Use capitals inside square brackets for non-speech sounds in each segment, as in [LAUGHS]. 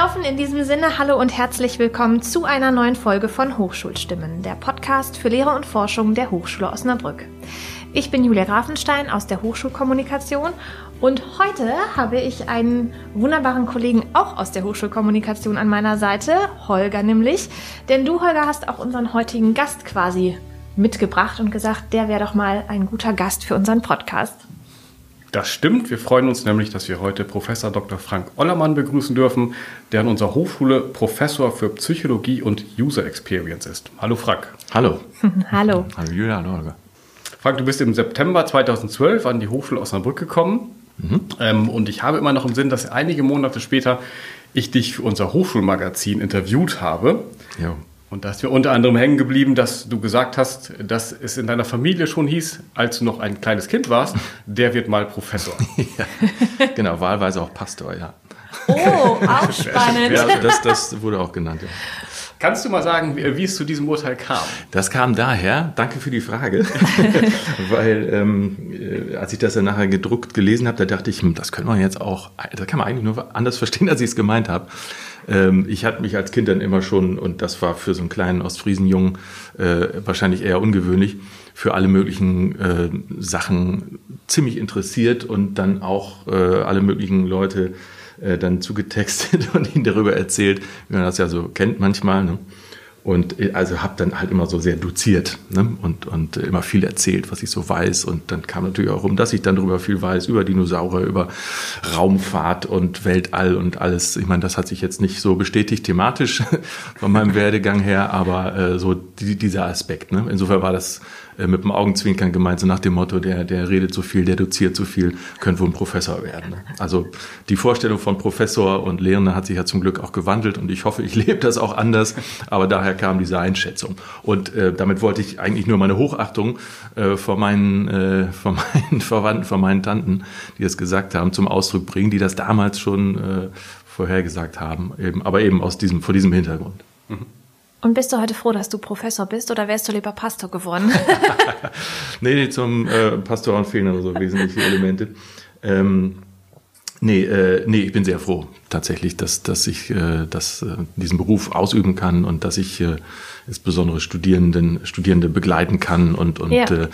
laufen. In diesem Sinne, hallo und herzlich willkommen zu einer neuen Folge von Hochschulstimmen, der Podcast für Lehre und Forschung der Hochschule Osnabrück. Ich bin Julia Grafenstein aus der Hochschulkommunikation und heute habe ich einen wunderbaren Kollegen auch aus der Hochschulkommunikation an meiner Seite, Holger nämlich. Denn du, Holger, hast auch unseren heutigen Gast quasi mitgebracht und gesagt, der wäre doch mal ein guter Gast für unseren Podcast. Das stimmt. Wir freuen uns nämlich, dass wir heute Professor Dr. Frank Ollermann begrüßen dürfen, der an unserer Hochschule Professor für Psychologie und User Experience ist. Hallo Frank. Hallo. [LAUGHS] hallo. Hallo Julia, hallo Holger. Frank, du bist im September 2012 an die Hochschule Osnabrück gekommen. Mhm. Ähm, und ich habe immer noch im Sinn, dass einige Monate später ich dich für unser Hochschulmagazin interviewt habe. Ja. Und da ist mir unter anderem hängen geblieben, dass du gesagt hast, dass es in deiner Familie schon hieß, als du noch ein kleines Kind warst, [LAUGHS] der wird mal Professor. ja, genau, wahlweise auch Pastor, ja. Oh, auch [LAUGHS] spannend. Ja, das, das wurde auch genannt. Ja. Kannst du mal sagen, wie, wie, es zu diesem Urteil kam? Das kam daher, danke für die Frage, [LAUGHS] weil ähm, äh, als ich das dann nachher gedruckt gelesen habe, da dachte ich, hm, das könnte man jetzt auch, das kann man eigentlich nur anders verstehen, als ich es gemeint habe. Ähm, ich hatte mich als Kind dann immer schon, und das war für so einen kleinen Ostfriesenjungen äh, wahrscheinlich eher ungewöhnlich, für alle möglichen äh, Sachen ziemlich interessiert und dann auch äh, alle möglichen Leute äh, dann zugetextet [LAUGHS] und ihnen darüber erzählt, wie man das ja so kennt manchmal. Ne? Und äh, also habe dann halt immer so sehr doziert ne? und, und immer viel erzählt, was ich so weiß. Und dann kam natürlich auch rum, dass ich dann darüber viel weiß, über Dinosaurier, über Raumfahrt und Weltall und alles. Ich meine, das hat sich jetzt nicht so bestätigt thematisch [LAUGHS] von meinem Werdegang her, aber äh, so die, dieser Aspekt. Ne? Insofern war das äh, mit dem Augenzwinkern gemeint, so nach dem Motto, der, der redet so viel, der doziert so viel, könnte wohl ein Professor werden. Also die Vorstellung von Professor und Lehrender hat sich ja zum Glück auch gewandelt und ich hoffe, ich [LAUGHS] lebe das auch anders, aber daher kam diese Einschätzung. Und äh, damit wollte ich eigentlich nur meine Hochachtung äh, vor, meinen, äh, vor meinen [LAUGHS] Verwandten, vor meinen Tanten, die es gesagt haben, zum Ausdruck bringen, die das damals schon äh, vorhergesagt haben, eben, aber eben aus diesem, vor diesem Hintergrund. Mhm. Und bist du heute froh, dass du Professor bist oder wärst du lieber Pastor geworden? [LAUGHS] [LAUGHS] nee, zum äh, Pastoren fehlen aber so wesentliche Elemente. Ähm, nee, äh, nee, ich bin sehr froh tatsächlich, dass, dass ich äh, dass, äh, diesen Beruf ausüben kann und dass ich äh, insbesondere Studierenden, Studierende begleiten kann und, und ja. Äh,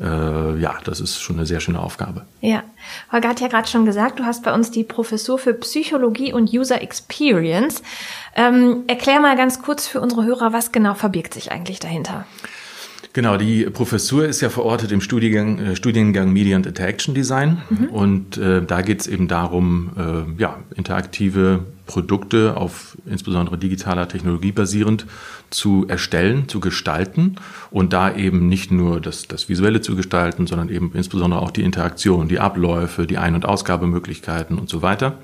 äh, ja, das ist schon eine sehr schöne Aufgabe. Ja, Holger hat ja gerade schon gesagt, du hast bei uns die Professur für Psychologie und User Experience. Ähm, erklär mal ganz kurz für unsere Hörer, was genau verbirgt sich eigentlich dahinter? Genau, die Professur ist ja verortet im Studiengang, äh, Studiengang Media and Interaction Design. Mhm. Und äh, da geht es eben darum, äh, ja, interaktive Produkte auf insbesondere digitaler Technologie basierend zu erstellen, zu gestalten und da eben nicht nur das, das Visuelle zu gestalten, sondern eben insbesondere auch die Interaktion, die Abläufe, die Ein- und Ausgabemöglichkeiten und so weiter.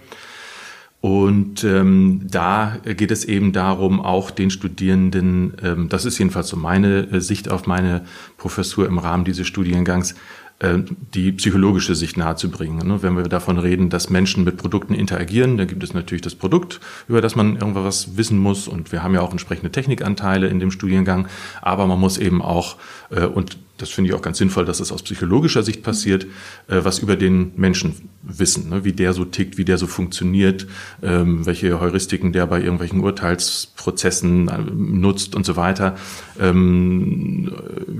Und ähm, da geht es eben darum, auch den Studierenden, ähm, das ist jedenfalls so meine äh, Sicht auf meine Professur im Rahmen dieses Studiengangs, äh, die psychologische Sicht nahezubringen. Ne? Wenn wir davon reden, dass Menschen mit Produkten interagieren, dann gibt es natürlich das Produkt, über das man irgendwas wissen muss. Und wir haben ja auch entsprechende Technikanteile in dem Studiengang. Aber man muss eben auch, äh, und das finde ich auch ganz sinnvoll, dass es aus psychologischer Sicht passiert, äh, was über den Menschen wissen, ne? wie der so tickt, wie der so funktioniert, ähm, welche Heuristiken der bei irgendwelchen Urteilsprozessen äh, nutzt und so weiter. Ähm,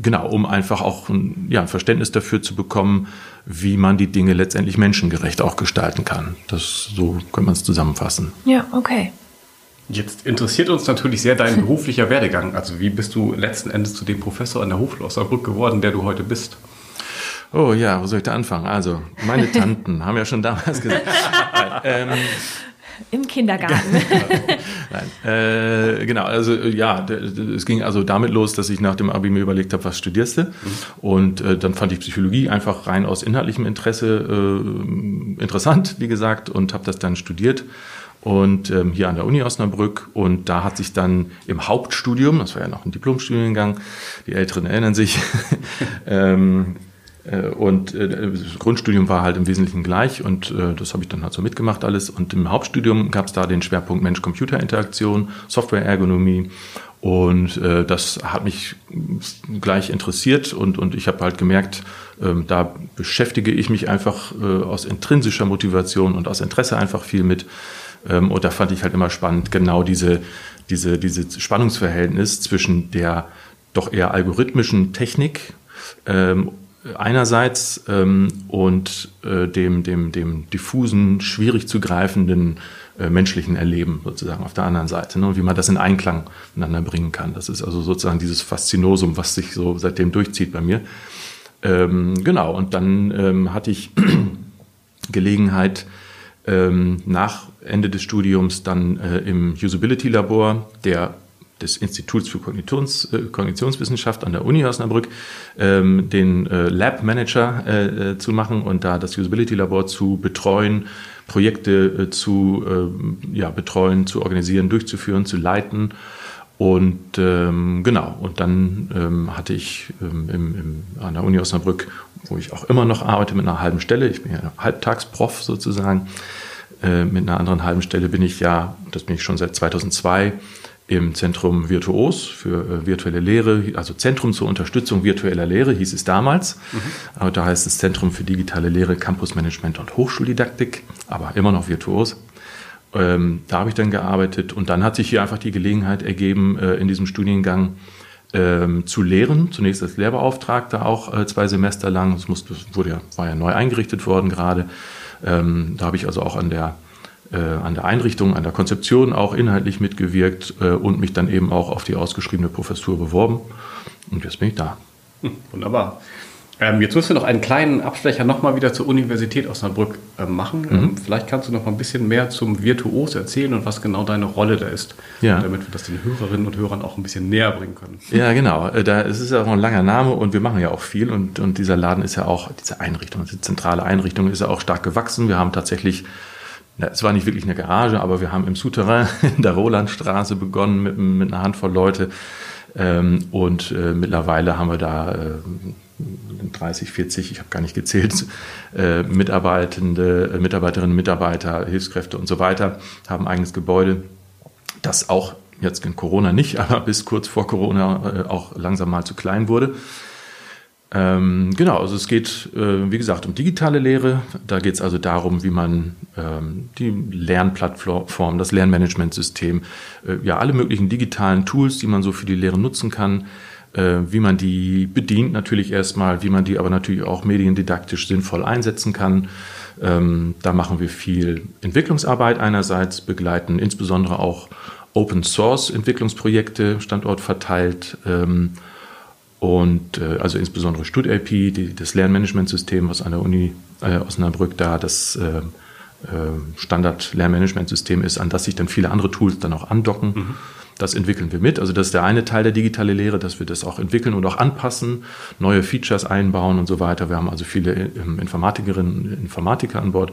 genau, um einfach auch ein, ja, ein Verständnis dafür zu bekommen, wie man die Dinge letztendlich menschengerecht auch gestalten kann. Das so kann man es zusammenfassen. Ja, okay. Jetzt interessiert uns natürlich sehr dein [LAUGHS] beruflicher Werdegang. Also wie bist du letzten Endes zu dem Professor an der Hochschule Osnabrück geworden, der du heute bist? Oh ja, wo soll ich da anfangen? Also, meine [LAUGHS] Tanten haben ja schon damals gesagt. [LAUGHS] ähm, Im Kindergarten. Nein, äh, genau, also ja, es ging also damit los, dass ich nach dem Abi mir überlegt habe, was studierst du? Mhm. Und äh, dann fand ich Psychologie einfach rein aus inhaltlichem Interesse äh, interessant, wie gesagt, und habe das dann studiert und ähm, hier an der Uni Osnabrück. Und da hat sich dann im Hauptstudium, das war ja noch ein Diplomstudiengang, die Älteren erinnern sich, [LAUGHS] ähm, äh, und äh, das Grundstudium war halt im Wesentlichen gleich und äh, das habe ich dann halt so mitgemacht alles. Und im Hauptstudium gab es da den Schwerpunkt Mensch-Computer-Interaktion, Software-Ergonomie und äh, das hat mich gleich interessiert und, und ich habe halt gemerkt, äh, da beschäftige ich mich einfach äh, aus intrinsischer Motivation und aus Interesse einfach viel mit Ähm, und da fand ich halt immer spannend, genau diese, diese, dieses Spannungsverhältnis zwischen der doch eher algorithmischen Technik ähm, einerseits ähm, und äh, dem, dem, dem diffusen, schwierig zu greifenden äh, menschlichen Erleben sozusagen auf der anderen Seite ne? und wie man das in Einklang miteinander bringen kann. Das ist also sozusagen dieses Faszinosum, was sich so seitdem durchzieht bei mir. Ähm, genau, und dann ähm, hatte ich [CLEARS THROAT] Gelegenheit, ähm, nach Ende des Studiums dann äh, im Usability-Labor der des Instituts für Kognitions, äh, Kognitionswissenschaft an der Uni Osnabrück ähm, den äh, Lab Manager äh, äh, zu machen und da das Usability Labor zu betreuen, Projekte äh, zu äh, ja, betreuen, zu organisieren, durchzuführen, zu leiten. Und ähm, genau, und dann ähm, hatte ich ähm, im, im, an der Uni Osnabrück, wo ich auch immer noch arbeite mit einer halben Stelle, ich bin ja Halbtagsprof sozusagen, äh, mit einer anderen halben Stelle bin ich ja, das bin ich schon seit 2002, im Zentrum Virtuos für äh, virtuelle Lehre, also Zentrum zur Unterstützung virtueller Lehre hieß es damals. Mhm. Aber da heißt es Zentrum für digitale Lehre, Campusmanagement und Hochschuldidaktik, aber immer noch Virtuos. Ähm, da habe ich dann gearbeitet und dann hat sich hier einfach die Gelegenheit ergeben, äh, in diesem Studiengang ähm, zu lehren. Zunächst als Lehrbeauftragter auch äh, zwei Semester lang. Das, musste, wurde ja, war ja neu eingerichtet worden gerade. Ähm, da habe ich also auch an der äh, an der Einrichtung, an der Konzeption auch inhaltlich mitgewirkt äh, und mich dann eben auch auf die ausgeschriebene Professur beworben. Und jetzt bin ich da. Hm, wunderbar. Ähm, jetzt müssen wir noch einen kleinen Abstecher nochmal wieder zur Universität Osnabrück äh, machen. Mhm. Ähm, vielleicht kannst du noch mal ein bisschen mehr zum Virtuos erzählen und was genau deine Rolle da ist, ja. damit wir das den Hörerinnen und Hörern auch ein bisschen näher bringen können. Ja, genau. Äh, da es ist ja auch ein langer Name und wir machen ja auch viel und, und dieser Laden ist ja auch, diese Einrichtung, diese zentrale Einrichtung ist ja auch stark gewachsen. Wir haben tatsächlich es war nicht wirklich eine Garage, aber wir haben im Souterrain [LAUGHS] in der Rolandstraße begonnen mit, mit einer Handvoll Leute. Ähm, und äh, mittlerweile haben wir da äh, 30, 40, ich habe gar nicht gezählt, äh, Mitarbeitende, äh, Mitarbeiterinnen, Mitarbeiter, Hilfskräfte und so weiter, haben ein eigenes Gebäude, das auch jetzt in Corona nicht, [LAUGHS] aber bis kurz vor Corona äh, auch langsam mal zu klein wurde. Ähm, genau, also es geht, äh, wie gesagt, um digitale Lehre. Da geht es also darum, wie man ähm, die Lernplattform, das Lernmanagementsystem, äh, ja, alle möglichen digitalen Tools, die man so für die Lehre nutzen kann, wie man die bedient natürlich erstmal, wie man die aber natürlich auch mediendidaktisch sinnvoll einsetzen kann. Ähm, da machen wir viel Entwicklungsarbeit einerseits, begleiten insbesondere auch Open Source Entwicklungsprojekte, Standort verteilt. Ähm, und äh, also insbesondere StudLP, das Lernmanagementsystem, was an der Uni äh, Osnabrück da das äh, äh, Standard-Lernmanagementsystem ist, an das sich dann viele andere Tools dann auch andocken. Mhm. Das entwickeln wir mit. Also das ist der eine Teil der digitale Lehre, dass wir das auch entwickeln und auch anpassen, neue Features einbauen und so weiter. Wir haben also viele ähm, Informatikerinnen und Informatiker an Bord.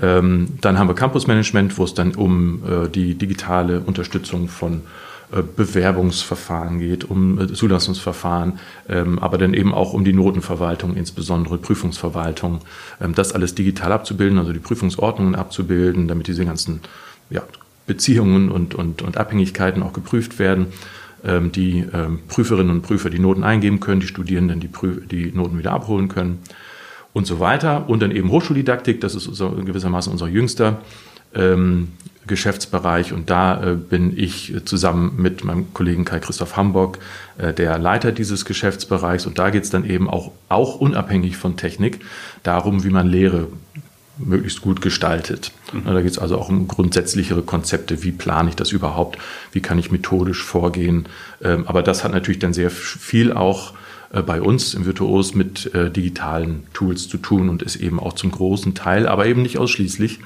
Ähm, dann haben wir Campus Management, wo es dann um äh, die digitale Unterstützung von äh, Bewerbungsverfahren geht, um äh, Zulassungsverfahren, ähm, aber dann eben auch um die Notenverwaltung, insbesondere Prüfungsverwaltung, das alles digital abzubilden, also die Prüfungsordnungen abzubilden, damit diese ganzen ja, Beziehungen und, und, und Abhängigkeiten auch geprüft werden, ähm, die Prüferinnen und Prüfer die Noten eingeben können, die Studierenden die, Prüf die Noten wieder abholen können und so weiter. Und dann eben Hochschuldidaktik, das ist unser, gewissermaßen unser jüngster ähm, Geschäftsbereich und da äh, bin ich zusammen mit meinem Kollegen Kai-Christoph Hamburg äh, der Leiter dieses Geschäftsbereichs und da geht es dann eben auch, auch unabhängig von Technik darum, wie man Lehre möglichst gut gestaltet. Mhm. Da geht es also auch um grundsätzlichere Konzepte, wie plane ich das überhaupt, wie kann ich methodisch vorgehen. Ähm, aber das hat natürlich dann sehr viel auch äh, bei uns im Virtuos mit äh, digitalen Tools zu tun und ist eben auch zum großen Teil, aber eben nicht ausschließlich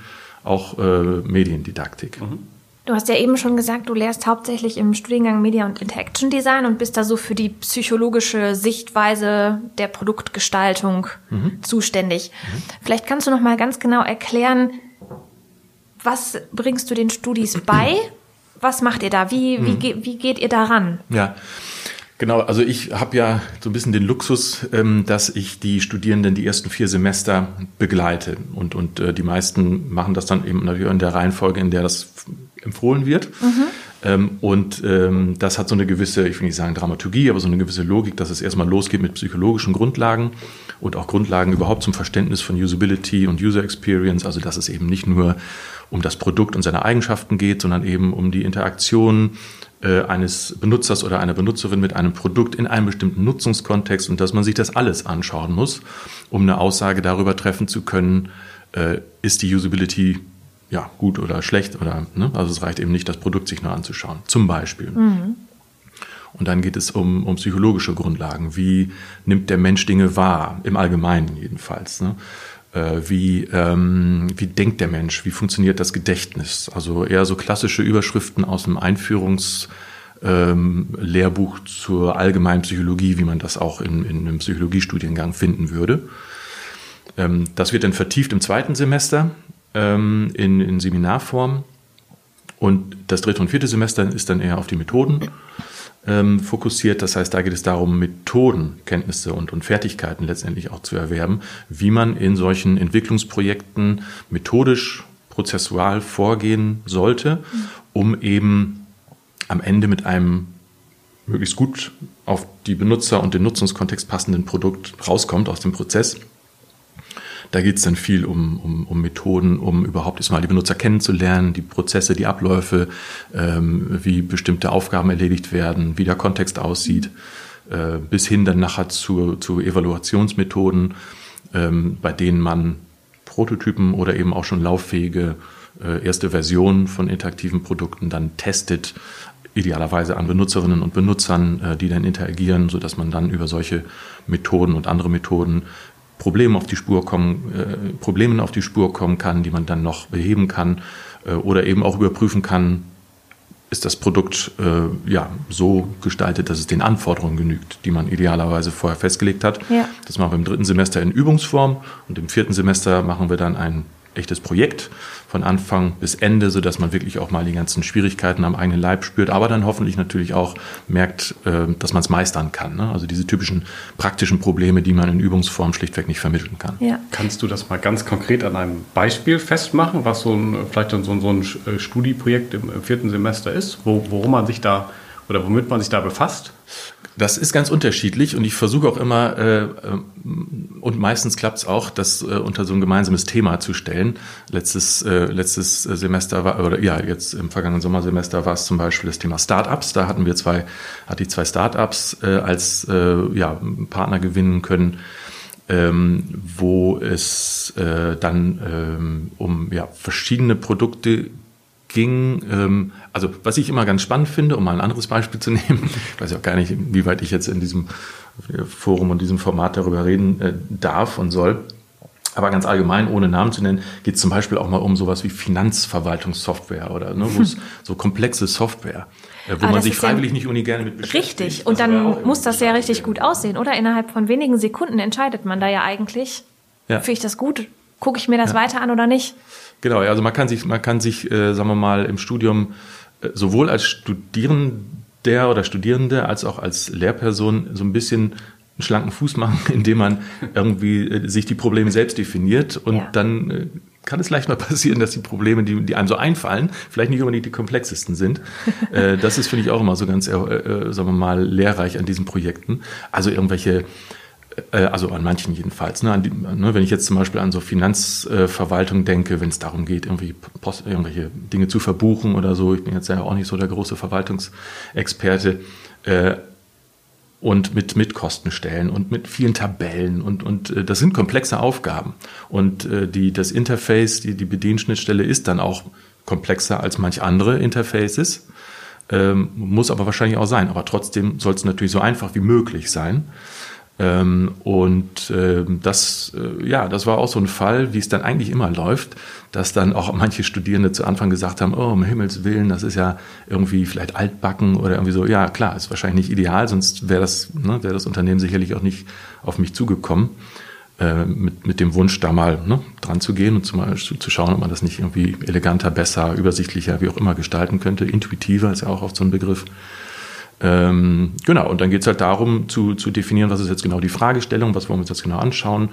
auch äh, Mediendidaktik. Mhm. Du hast ja eben schon gesagt, du lehrst hauptsächlich im Studiengang Media und Interaction Design und bist da so für die psychologische Sichtweise der Produktgestaltung mhm. zuständig. Mhm. Vielleicht kannst du noch mal ganz genau erklären, was bringst du den Studis bei? Was macht ihr da? Wie, wie, mhm. wie geht ihr daran? Ja, Genau, also ich habe ja so ein bisschen den Luxus, ähm, dass ich die Studierenden die ersten vier Semester begleite. Und, und äh, die meisten machen das dann eben natürlich in der Reihenfolge, in der das empfohlen wird. Mhm. Ähm, und ähm, das hat so eine gewisse, ich will nicht sagen Dramaturgie, aber so eine gewisse Logik, dass es erstmal losgeht mit psychologischen Grundlagen und auch Grundlagen überhaupt zum Verständnis von Usability und User Experience. Also dass es eben nicht nur um das Produkt und seine Eigenschaften geht, sondern eben um die Interaktion äh, eines Benutzers oder einer Benutzerin mit einem Produkt in einem bestimmten Nutzungskontext und dass man sich das alles anschauen muss, um eine Aussage darüber treffen zu können, äh, ist die Usability ja, gut oder schlecht oder ne? also es reicht eben nicht, das Produkt sich nur anzuschauen. Zum Beispiel. Mhm. Und dann geht es um, um psychologische Grundlagen. Wie nimmt der Mensch Dinge wahr? Im Allgemeinen jedenfalls. Ne? Äh, wie, ähm, wie denkt der Mensch? Wie funktioniert das Gedächtnis? Also eher so klassische Überschriften aus dem Einführungs- ähm, zur allgemeinen Psychologie, wie man das auch in, in einem Psychologiestudiengang finden würde. Ähm, das wird dann vertieft im zweiten Semester ähm, in, in Seminarform. Und das dritte und vierte Semester ist dann eher auf die Methoden ähm, fokussiert. Das heißt, da geht es darum, Methodenkenntnisse und, und Fertigkeiten letztendlich auch zu erwerben, wie man in solchen Entwicklungsprojekten methodisch, prozessual vorgehen sollte, um eben am Ende mit einem möglichst gut auf die Benutzer und den Nutzungskontext passenden Produkt rauskommt aus dem Prozess da geht es dann viel um, um, um Methoden, um überhaupt erstmal die Benutzer kennenzulernen, die Prozesse, die Abläufe, ähm, wie bestimmte Aufgaben erledigt werden, wie der Kontext aussieht, äh, bis hin dann nachher zu, zu Evaluationsmethoden, ähm, bei denen man Prototypen oder eben auch schon lauffähige äh, erste Versionen von interaktiven Produkten dann testet, idealerweise an Benutzerinnen und Benutzern, äh, die dann interagieren, sodass man dann über solche Methoden und andere Methoden Problemen auf die Spur kommen, äh, Problemen auf die Spur kommen kann, die man dann noch beheben kann äh, oder eben auch überprüfen kann, ist das Produkt äh, ja so gestaltet, dass es den Anforderungen genügt, die man idealerweise vorher festgelegt hat. Ja. Das machen wir im dritten Semester in Übungsform und im vierten Semester machen wir dann ein echtes Projekt von Anfang bis Ende, sodass man wirklich auch mal die ganzen Schwierigkeiten am eigenen Leib spürt, aber dann hoffentlich natürlich auch merkt, äh, dass man es meistern kann. Ne? Also diese typischen praktischen Probleme, die man in Übungsform schlichtweg nicht vermitteln kann. Ja. Kannst du das mal ganz konkret an einem Beispiel festmachen, was so ein, vielleicht dann so ein, so ein äh, Studieprojekt im vierten Semester ist, wo, worum man sich da oder womit man sich da befasst? Das ist ganz unterschiedlich und ich versuche auch immer, äh, und meistens klappt es auch, das äh, unter so ein gemeinsames Thema zu stellen. Letztes, äh, letztes Semester war, oder ja, jetzt im vergangenen Sommersemester war es zum Beispiel das Thema Startups. Da hatten wir zwei, hatte ich zwei Startups äh, als äh, ja, Partner gewinnen können. Ähm, wo es äh, dann ähm, um ja, verschiedene Produkte ging, ähm, also was ich immer ganz spannend finde, um mal ein anderes Beispiel zu [LAUGHS] nehmen, ich weiß auch gar nicht, wie weit ich jetzt in diesem Forum und diesem Format darüber reden äh, darf und soll. Aber ganz allgemein, ohne Namen zu nennen, geht es zum Beispiel auch mal um sowas wie Finanzverwaltungssoftware oder ne, es [LAUGHS] so komplexe Software, äh, wo Aber man sich freiwillig ja nicht uni gerne mit beschäftigt. Richtig, und dann muss das ja richtig gut aussehen, oder? Innerhalb von wenigen Sekunden entscheidet man da ja eigentlich, ja. finde ich das gut, gucke ich mir das ja. weiter an oder nicht? Genau, also man kann sich, man kann sich, äh, sagen wir mal, im Studium äh, sowohl als Studierender oder Studierende als auch als Lehrperson so ein bisschen einen schlanken Fuß machen, [LAUGHS] indem man irgendwie äh, sich die Probleme selbst definiert und ja. dann äh, kann es leicht mal [LAUGHS] passieren, dass die Probleme, die, die einem so einfallen, vielleicht nicht unbedingt die komplexesten sind. [LAUGHS] Äh, das ist, finde ich, auch immer so ganz, äh, äh, sagen wir mal, lehrreich an diesen Projekten. Also irgendwelche also an manchen jedenfalls. Ne, ne, wenn ich jetzt zum Beispiel an so Finanzverwaltung denke, wenn es darum geht, irgendwie Post, irgendwelche Dinge zu verbuchen oder so, ich bin jetzt ja auch nicht so der große Verwaltungsexperte, äh, und mit, mit Kostenstellen und mit vielen Tabellen und, und äh, das sind komplexe Aufgaben. Und äh, die, das Interface, die, die Bedienschnittstelle ist dann auch komplexer als manch andere Interfaces. Ähm, muss aber wahrscheinlich auch sein. Aber trotzdem soll es natürlich so einfach wie möglich sein. Ähm, und äh, das, äh, ja, das war auch so ein Fall, wie es dann eigentlich immer läuft, dass dann auch manche Studierende zu Anfang gesagt haben, oh, um Himmels Willen, das ist ja irgendwie vielleicht altbacken oder irgendwie so. Ja, klar, ist wahrscheinlich nicht ideal, sonst wäre das, ne, wäre das Unternehmen sicherlich auch nicht auf mich zugekommen. Äh, mit, mit dem Wunsch, da mal ne, dran zu gehen und zum, zu, zu schauen, ob man das nicht irgendwie eleganter, besser, übersichtlicher, wie auch immer gestalten könnte. Intuitiver ist ja auch oft so ein Begriff. Ähm, genau, und dann geht es halt darum zu, zu definieren, was ist jetzt genau die Fragestellung, was wollen wir uns jetzt genau anschauen,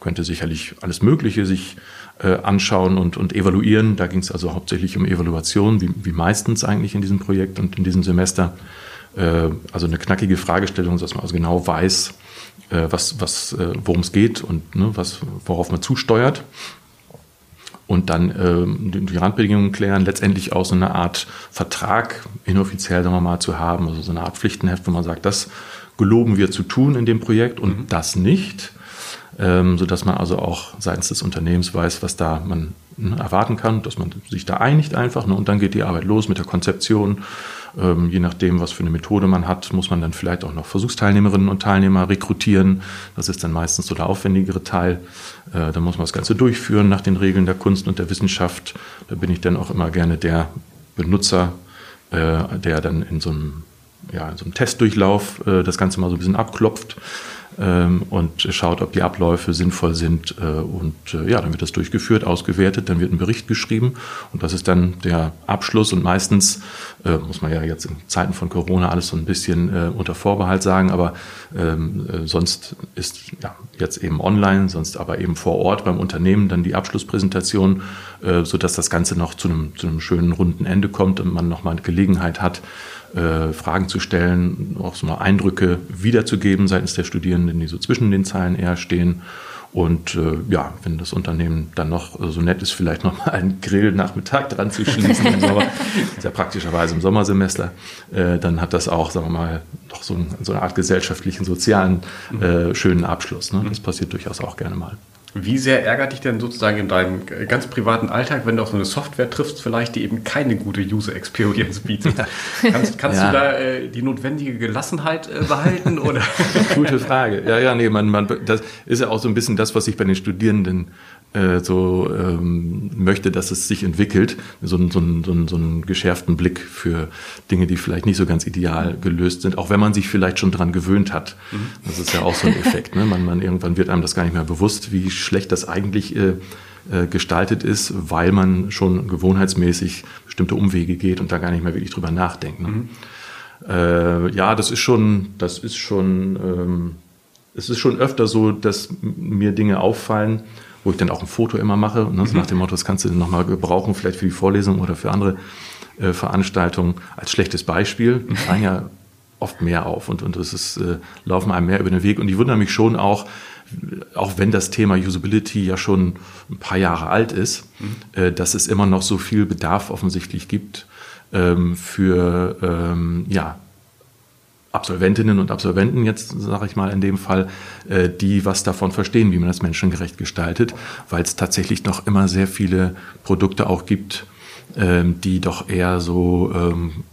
könnte sicherlich alles Mögliche sich äh, anschauen und, und evaluieren. Da ging es also hauptsächlich um Evaluation, wie, wie meistens eigentlich in diesem Projekt und in diesem Semester. Äh, also eine knackige Fragestellung, dass man also genau weiß, äh, was, was, äh, worum es geht und ne, was, worauf man zusteuert. Und dann äh, die Randbedingungen klären, letztendlich auch so eine Art Vertrag inoffiziell, sagen wir mal, zu haben, also so eine Art Pflichtenheft, wo man sagt, das geloben wir zu tun in dem Projekt und mhm. das nicht ähm, sodass man also auch seitens des Unternehmens weiß, was da man ne, erwarten kann, dass man sich da einigt einfach. Ne, und dann geht die Arbeit los mit der Konzeption. Ähm, je nachdem, was für eine Methode man hat, muss man dann vielleicht auch noch Versuchsteilnehmerinnen und Teilnehmer rekrutieren. Das ist dann meistens so der aufwendigere Teil. Äh, dann muss man das Ganze durchführen nach den Regeln der Kunst und der Wissenschaft. Da bin ich dann auch immer gerne der Benutzer, äh, der dann in so einem ja, in so einem Testdurchlauf äh, das Ganze mal so ein bisschen abklopft und schaut, ob die Abläufe sinnvoll sind. Äh, und äh, ja, dann wird das durchgeführt, ausgewertet, dann wird ein Bericht geschrieben und das ist dann der Abschluss. Und meistens äh, muss man ja jetzt in Zeiten von Corona alles so ein bisschen unter Vorbehalt sagen, aber ähm, äh, sonst ist ja jetzt eben online, sonst aber eben vor Ort beim Unternehmen dann die Abschlusspräsentation, äh, sodass das Ganze noch zu einem, zu einem schönen runden Ende kommt und man nochmal Gelegenheit hat, äh, Fragen zu stellen, auch so mal Eindrücke wiederzugeben seitens der Studierenden, die so zwischen den Zeilen eher stehen. Und äh, ja, wenn das Unternehmen dann noch so nett ist, vielleicht noch mal einen Grillnachmittag dran zu schließen, im Sommer, [LAUGHS] ja praktischerweise im Sommersemester, äh, dann hat das auch, sagen wir mal, noch so, ein, so eine Art gesellschaftlichen, sozialen, äh, schönen Abschluss. Ne? Das passiert durchaus auch gerne mal. Wie sehr ärgert dich denn sozusagen in deinem ganz privaten Alltag, wenn du auf so eine Software triffst, vielleicht, die eben keine gute User Experience bietet? [LAUGHS] Ja. Kannst, kannst ja. du da äh, die notwendige Gelassenheit äh, behalten? Oder? [LAUGHS] Gute Frage. Ja, ja, nee, man, man, das ist ja auch so ein bisschen das, was ich bei den Studierenden äh, so ähm, möchte, dass es sich entwickelt, so, so, so, so einen geschärften Blick für Dinge, die vielleicht nicht so ganz ideal gelöst sind, auch wenn man sich vielleicht schon dran gewöhnt hat. Mhm. Das ist ja auch so ein Effekt. Ne? Man, man, irgendwann wird einem das gar nicht mehr bewusst, wie schlecht das eigentlich äh, äh, gestaltet ist, weil man schon gewohnheitsmäßig bestimmte Umwege geht und da gar nicht mehr wirklich drüber nachdenkt. Ne? Mhm. Äh, ja, das ist schon, das ist schon, ähm, es ist schon öfter so, dass mir Dinge auffallen, wo ich dann auch ein Foto immer mache. Ne? So nach dem Motto, das kannst du nochmal gebrauchen, vielleicht für die Vorlesung oder für andere äh, Veranstaltungen als schlechtes Beispiel. Die fallen ja oft mehr auf und, und es ist, äh, laufen einem mehr über den Weg. Und ich wundere mich schon auch, auch wenn das Thema Usability ja schon ein paar Jahre alt ist, mhm. äh, dass es immer noch so viel Bedarf offensichtlich gibt ähm, für ähm, ja, Absolventinnen und Absolventen jetzt, sage ich mal in dem Fall, äh, die was davon verstehen, wie man das menschengerecht gestaltet, weil es tatsächlich noch immer sehr viele Produkte auch gibt, ähm, die doch eher so ähm,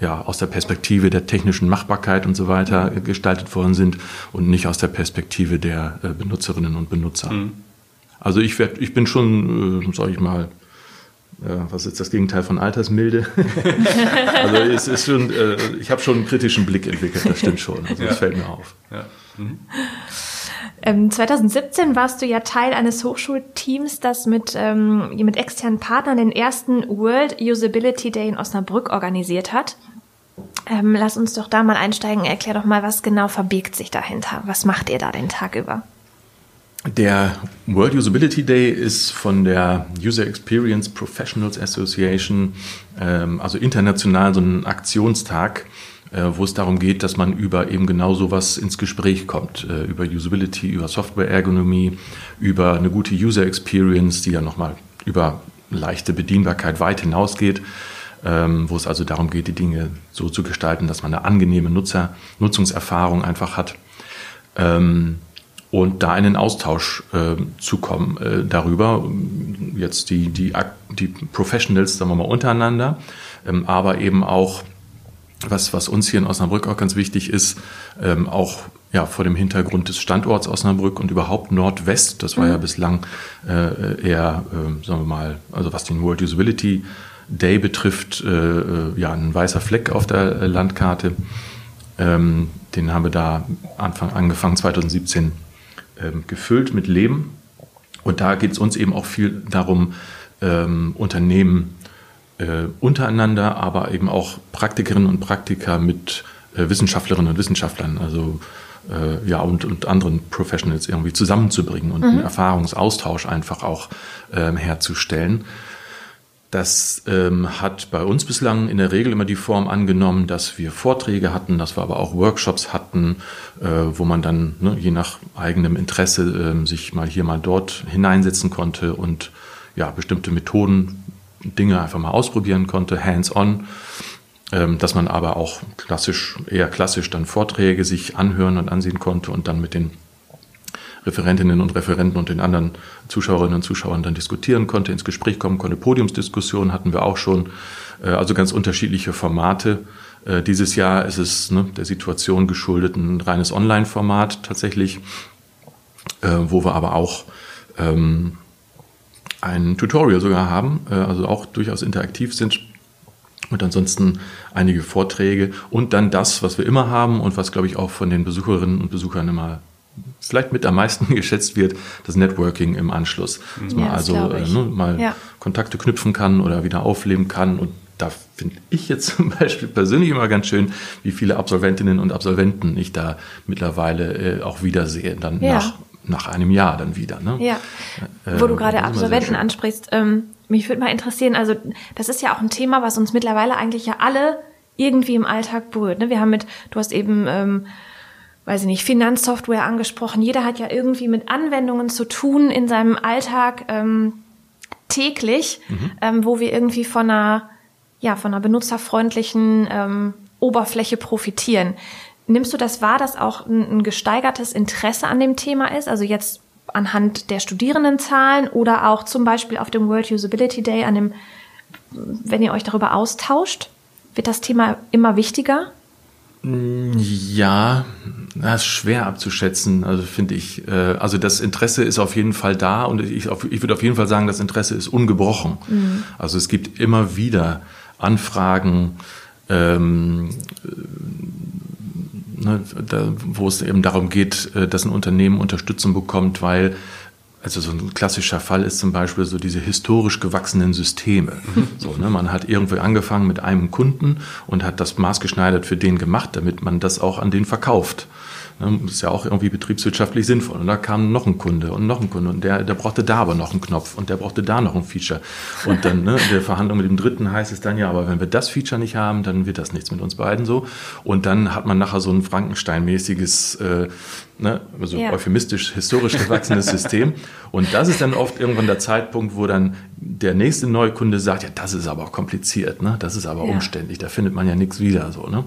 ja, aus der Perspektive der technischen Machbarkeit und so weiter gestaltet worden sind und nicht aus der Perspektive der äh, Benutzerinnen und Benutzer. Mhm. Also ich, werd, ich bin schon, äh, sage ich mal, was ist das Gegenteil von Altersmilde? [LAUGHS] also es ist schon, äh, ich habe schon einen kritischen Blick entwickelt, das stimmt schon. Also ja. das fällt mir auf. Ja. Mhm. Ähm, 2017 warst du ja Teil eines Hochschulteams, das mit, ähm, mit externen Partnern den ersten World Usability Day in Osnabrück organisiert hat. Ähm, lass uns doch da mal einsteigen. Erklär doch mal, was genau verbirgt sich dahinter. Was macht ihr da den Tag über? Der World Usability Day ist von der User Experience Professionals Association, ähm, also international so ein Aktionstag, äh, wo es darum geht, dass man über eben genau sowas ins Gespräch kommt, äh, über Usability, über Software-Ergonomie, über eine gute User Experience, die ja nochmal über leichte Bedienbarkeit weit hinausgeht, ähm, wo es also darum geht, die Dinge so zu gestalten, dass man eine angenehme Nutzer Nutzungserfahrung einfach hat. Ähm, und da in den Austausch äh, zu kommen äh, darüber. Jetzt die, die, die Professionals, sagen wir mal, untereinander, ähm, aber eben auch, was, was uns hier in Osnabrück auch ganz wichtig ist, ähm, auch ja, vor dem Hintergrund des Standorts Osnabrück und überhaupt Nordwest, das war mhm. ja bislang äh, eher, äh, sagen wir mal, also was den World Usability Day betrifft, äh, äh ja, ein weißer Fleck auf der Landkarte. Ähm, den haben wir da Anfang, angefangen 2017 ähm, gefüllt mit Leben. Und da geht es uns eben auch viel darum, ähm, Unternehmen äh, untereinander, aber eben auch Praktikerinnen und Praktiker mit äh, Wissenschaftlerinnen und Wissenschaftlern, also äh, ja, und, und anderen Professionals irgendwie zusammenzubringen und mhm. einen Erfahrungsaustausch einfach auch ähm, herzustellen. Das ähm, hat bei uns bislang in der Regel immer die Form angenommen, dass wir Vorträge hatten, dass wir aber auch Workshops hatten, äh, wo man dann ne, je nach eigenem Interesse äh, sich mal hier mal dort hineinsetzen konnte und ja bestimmte Methoden, Dinge einfach mal ausprobieren konnte, hands-on. Ähm, dass man aber auch klassisch, eher klassisch dann Vorträge sich anhören und ansehen konnte und dann mit den Referentinnen und Referenten und den anderen Zuschauerinnen und Zuschauern dann diskutieren konnte, ins Gespräch kommen konnte. Podiumsdiskussionen hatten wir auch schon, äh, also ganz unterschiedliche Formate. Äh, dieses Jahr ist es ne, der Situation geschuldet ein reines Online-Format tatsächlich, äh, wo wir aber auch ähm, ein Tutorial sogar haben, also auch durchaus interaktiv sind und ansonsten einige Vorträge und dann das, was wir immer haben und was, glaube ich, auch von den Besucherinnen und Besuchern immer vielleicht mit am meisten [LAUGHS] geschätzt wird, das Networking im Anschluss. Dass man ja, das also äh, ne, mal ja. Kontakte knüpfen kann oder wieder aufleben kann. Und da finde ich jetzt [LAUGHS] zum Beispiel persönlich immer ganz schön, wie viele Absolventinnen und Absolventen ich da mittlerweile äh, auch wiedersehe, dann ja. nach, nach einem Jahr dann wieder. Ne? Ja, äh, wo du gerade Absolventen ansprichst. Ähm, mich würde mal interessieren, also das ist ja auch ein Thema, was uns mittlerweile eigentlich ja alle irgendwie im Alltag berührt. Ne? Wir haben mit, du hast eben, ähm, weiß ich nicht, Finanzsoftware angesprochen. Jeder hat ja irgendwie mit Anwendungen zu tun in seinem Alltag ähm, täglich, mhm. ähm, wo wir irgendwie von einer, ja, von einer benutzerfreundlichen ähm, Oberfläche profitieren. Nimmst du das wahr, dass auch ein, ein gesteigertes Interesse an dem Thema ist? Also jetzt anhand der Studierendenzahlen oder auch zum Beispiel auf dem World Usability Day, an dem, wenn ihr euch darüber austauscht? Wird das Thema immer wichtiger? Ja, das ist schwer abzuschätzen, also finde ich. Äh, also das Interesse ist auf jeden Fall da und ich, ich würde auf jeden Fall sagen, das Interesse ist ungebrochen. Mhm. Also es gibt immer wieder Anfragen, ähm, ne, da, wo es eben darum geht, äh, dass ein Unternehmen Unterstützung bekommt, weil also so ein klassischer Fall ist zum Beispiel so diese historisch gewachsenen Systeme. Mhm. So, ne, man hat irgendwie angefangen mit einem Kunden und hat das maßgeschneidert für den gemacht, damit man das auch an den verkauft. Ne, ist ja auch irgendwie betriebswirtschaftlich sinnvoll. Und da kam noch ein Kunde und noch ein Kunde und der, der brauchte da aber noch einen Knopf und der brauchte da noch ein Feature. Und dann ne, in der Verhandlung mit dem Dritten heißt es dann ja, aber wenn wir das Feature nicht haben, dann wird das nichts mit uns beiden so. Und dann hat man nachher so ein Frankenstein-mäßiges, äh, ne, also ja. euphemistisch, historisch gewachsenes [LAUGHS] System. Und das ist dann oft irgendwann der Zeitpunkt, wo dann der nächste Neukunde sagt, ja, das ist aber auch kompliziert, ne? das ist aber ja. umständlich, da findet man ja nichts wieder so. Ne?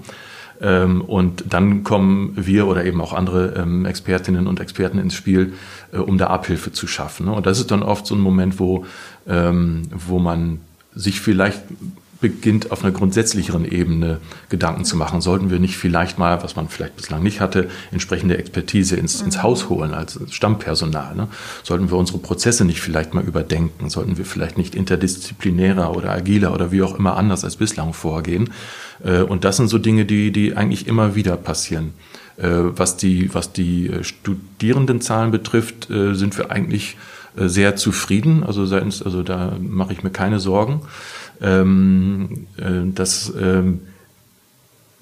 Ähm, und dann kommen wir oder eben auch andere ähm, Expertinnen und Experten ins Spiel, äh, um da Abhilfe zu schaffen. Ne? Und das ist dann oft so ein Moment, wo, ähm, wo man sich vielleicht beginnt auf einer grundsätzlicheren Ebene Gedanken zu machen. Sollten wir nicht vielleicht mal, was man vielleicht bislang nicht hatte, entsprechende Expertise ins, ins mhm. Haus holen als Stammpersonal? Ne? Sollten wir unsere Prozesse nicht vielleicht mal überdenken? Sollten wir vielleicht nicht interdisziplinärer oder agiler oder wie auch immer anders als bislang vorgehen? Äh, und das sind so Dinge, die, die eigentlich immer wieder passieren. Äh, was die, was die äh, Studierendenzahlen betrifft, sind wir eigentlich sehr zufrieden. Also seitens, also da mache ich mir keine Sorgen ähm, äh, das ähm,